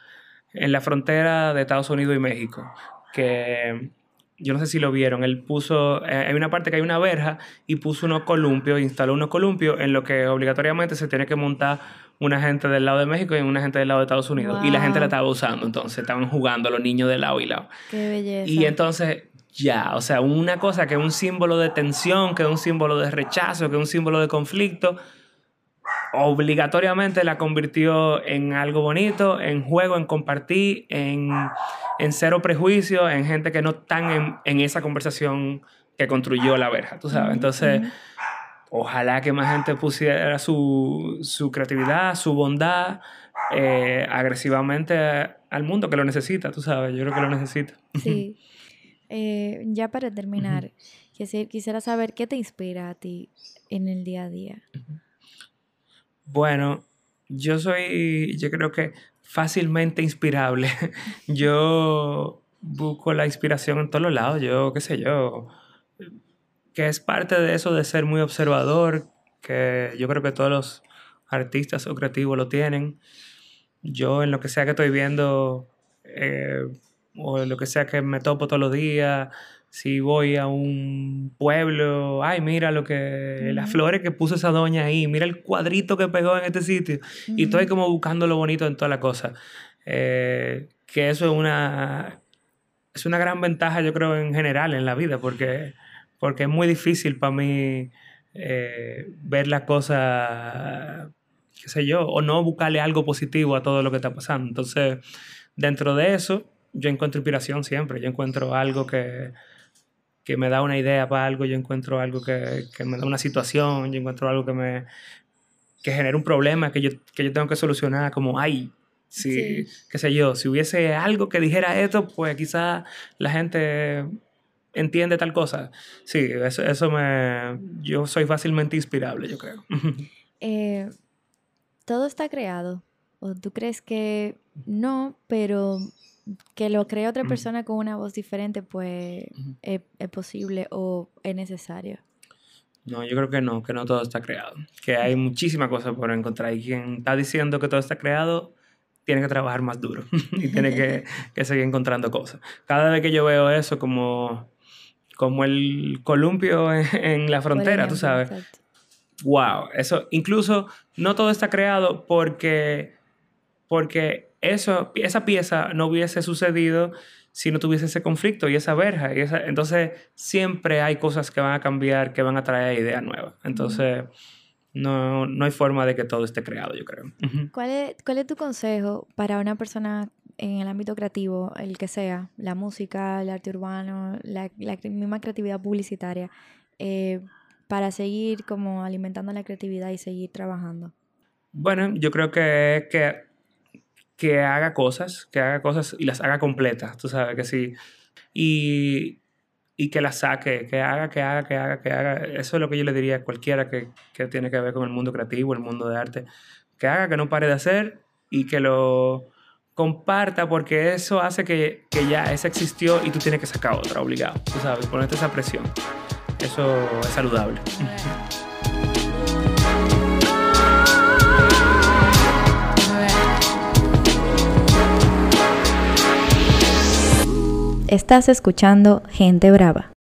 B: en la frontera de Estados Unidos y México, que yo no sé si lo vieron, él puso, eh, hay una parte que hay una verja y puso unos columpios, instaló unos columpios en lo que obligatoriamente se tiene que montar una gente del lado de México y una gente del lado de Estados Unidos. Y la gente la estaba usando, entonces estaban jugando los niños de lado y lado.
A: Qué belleza.
B: Y entonces, ya, o sea, una cosa que es un símbolo de tensión, que es un símbolo de rechazo, que es un símbolo de conflicto, obligatoriamente la convirtió en algo bonito, en juego, en compartir, en, en cero prejuicio, en gente que no están en, en, esa conversación que construyó la verja, tú sabes. Entonces, ojalá que más gente pusiera su, su creatividad, su bondad eh, agresivamente al mundo que lo necesita, tú sabes, yo creo que lo necesita.
A: Sí. *laughs* Eh, ya para terminar, quisiera saber qué te inspira a ti en el día a día.
B: Bueno, yo soy, yo creo que fácilmente inspirable. *laughs* yo busco la inspiración en todos los lados. Yo, qué sé yo, que es parte de eso de ser muy observador, que yo creo que todos los artistas o creativos lo tienen. Yo en lo que sea que estoy viendo, eh, o lo que sea que me topo todos los días, si voy a un pueblo, ay, mira lo que, las flores que puso esa doña ahí, mira el cuadrito que pegó en este sitio. Y estoy como buscando lo bonito en toda la cosa. Eh, que eso es una, es una gran ventaja, yo creo, en general en la vida, porque, porque es muy difícil para mí eh, ver la cosa, qué sé yo, o no buscarle algo positivo a todo lo que está pasando. Entonces, dentro de eso, yo encuentro inspiración siempre, yo encuentro algo que que me da una idea para algo, yo encuentro algo que, que me da una situación, yo encuentro algo que me que genera un problema que yo, que yo tengo que solucionar, como, ay, si, qué sé yo, si hubiese algo que dijera esto, pues quizá la gente entiende tal cosa. Sí, eso, eso me... Yo soy fácilmente inspirable, yo creo. *laughs*
A: Eh, ¿Todo está creado? ¿O tú crees que no, pero que lo cree otra persona con una voz diferente, pues es, posible o es necesario.
B: No, yo creo que no, que no todo está creado. Que hay muchísimas cosas por encontrar. Y quien está diciendo que todo está creado, tiene que trabajar más duro *laughs* y tiene que, *laughs* que, seguir encontrando cosas. Cada vez que yo veo eso como, como el columpio *laughs* en, la frontera, tú sabes. Wow, eso incluso no todo está creado porque, porque eso, esa pieza no hubiese sucedido si no tuviese ese conflicto y esa verja. Y esa, entonces, siempre hay cosas que van a cambiar, que van a traer ideas nuevas. Entonces, no, no hay forma de que todo esté creado, yo creo.
A: ¿Cuál es, ¿Cuál es tu consejo para una persona en el ámbito creativo, el que sea, la música, el arte urbano, la, la misma creatividad publicitaria, eh, para seguir como alimentando la creatividad y seguir trabajando?
B: Bueno, yo creo que, que que haga cosas, que haga cosas y las haga completas, tú sabes que sí. Y, y que las saque, que haga, que haga, que haga, que haga. Eso es lo que yo le diría a cualquiera que, que tiene que ver con el mundo creativo, el mundo de arte. Que haga, que no pare de hacer y que lo comparta porque eso hace que, que ya esa existió y tú tienes que sacar otra obligado, tú sabes, ponerte esa presión. Eso es saludable.
A: Estás escuchando Gente Brava.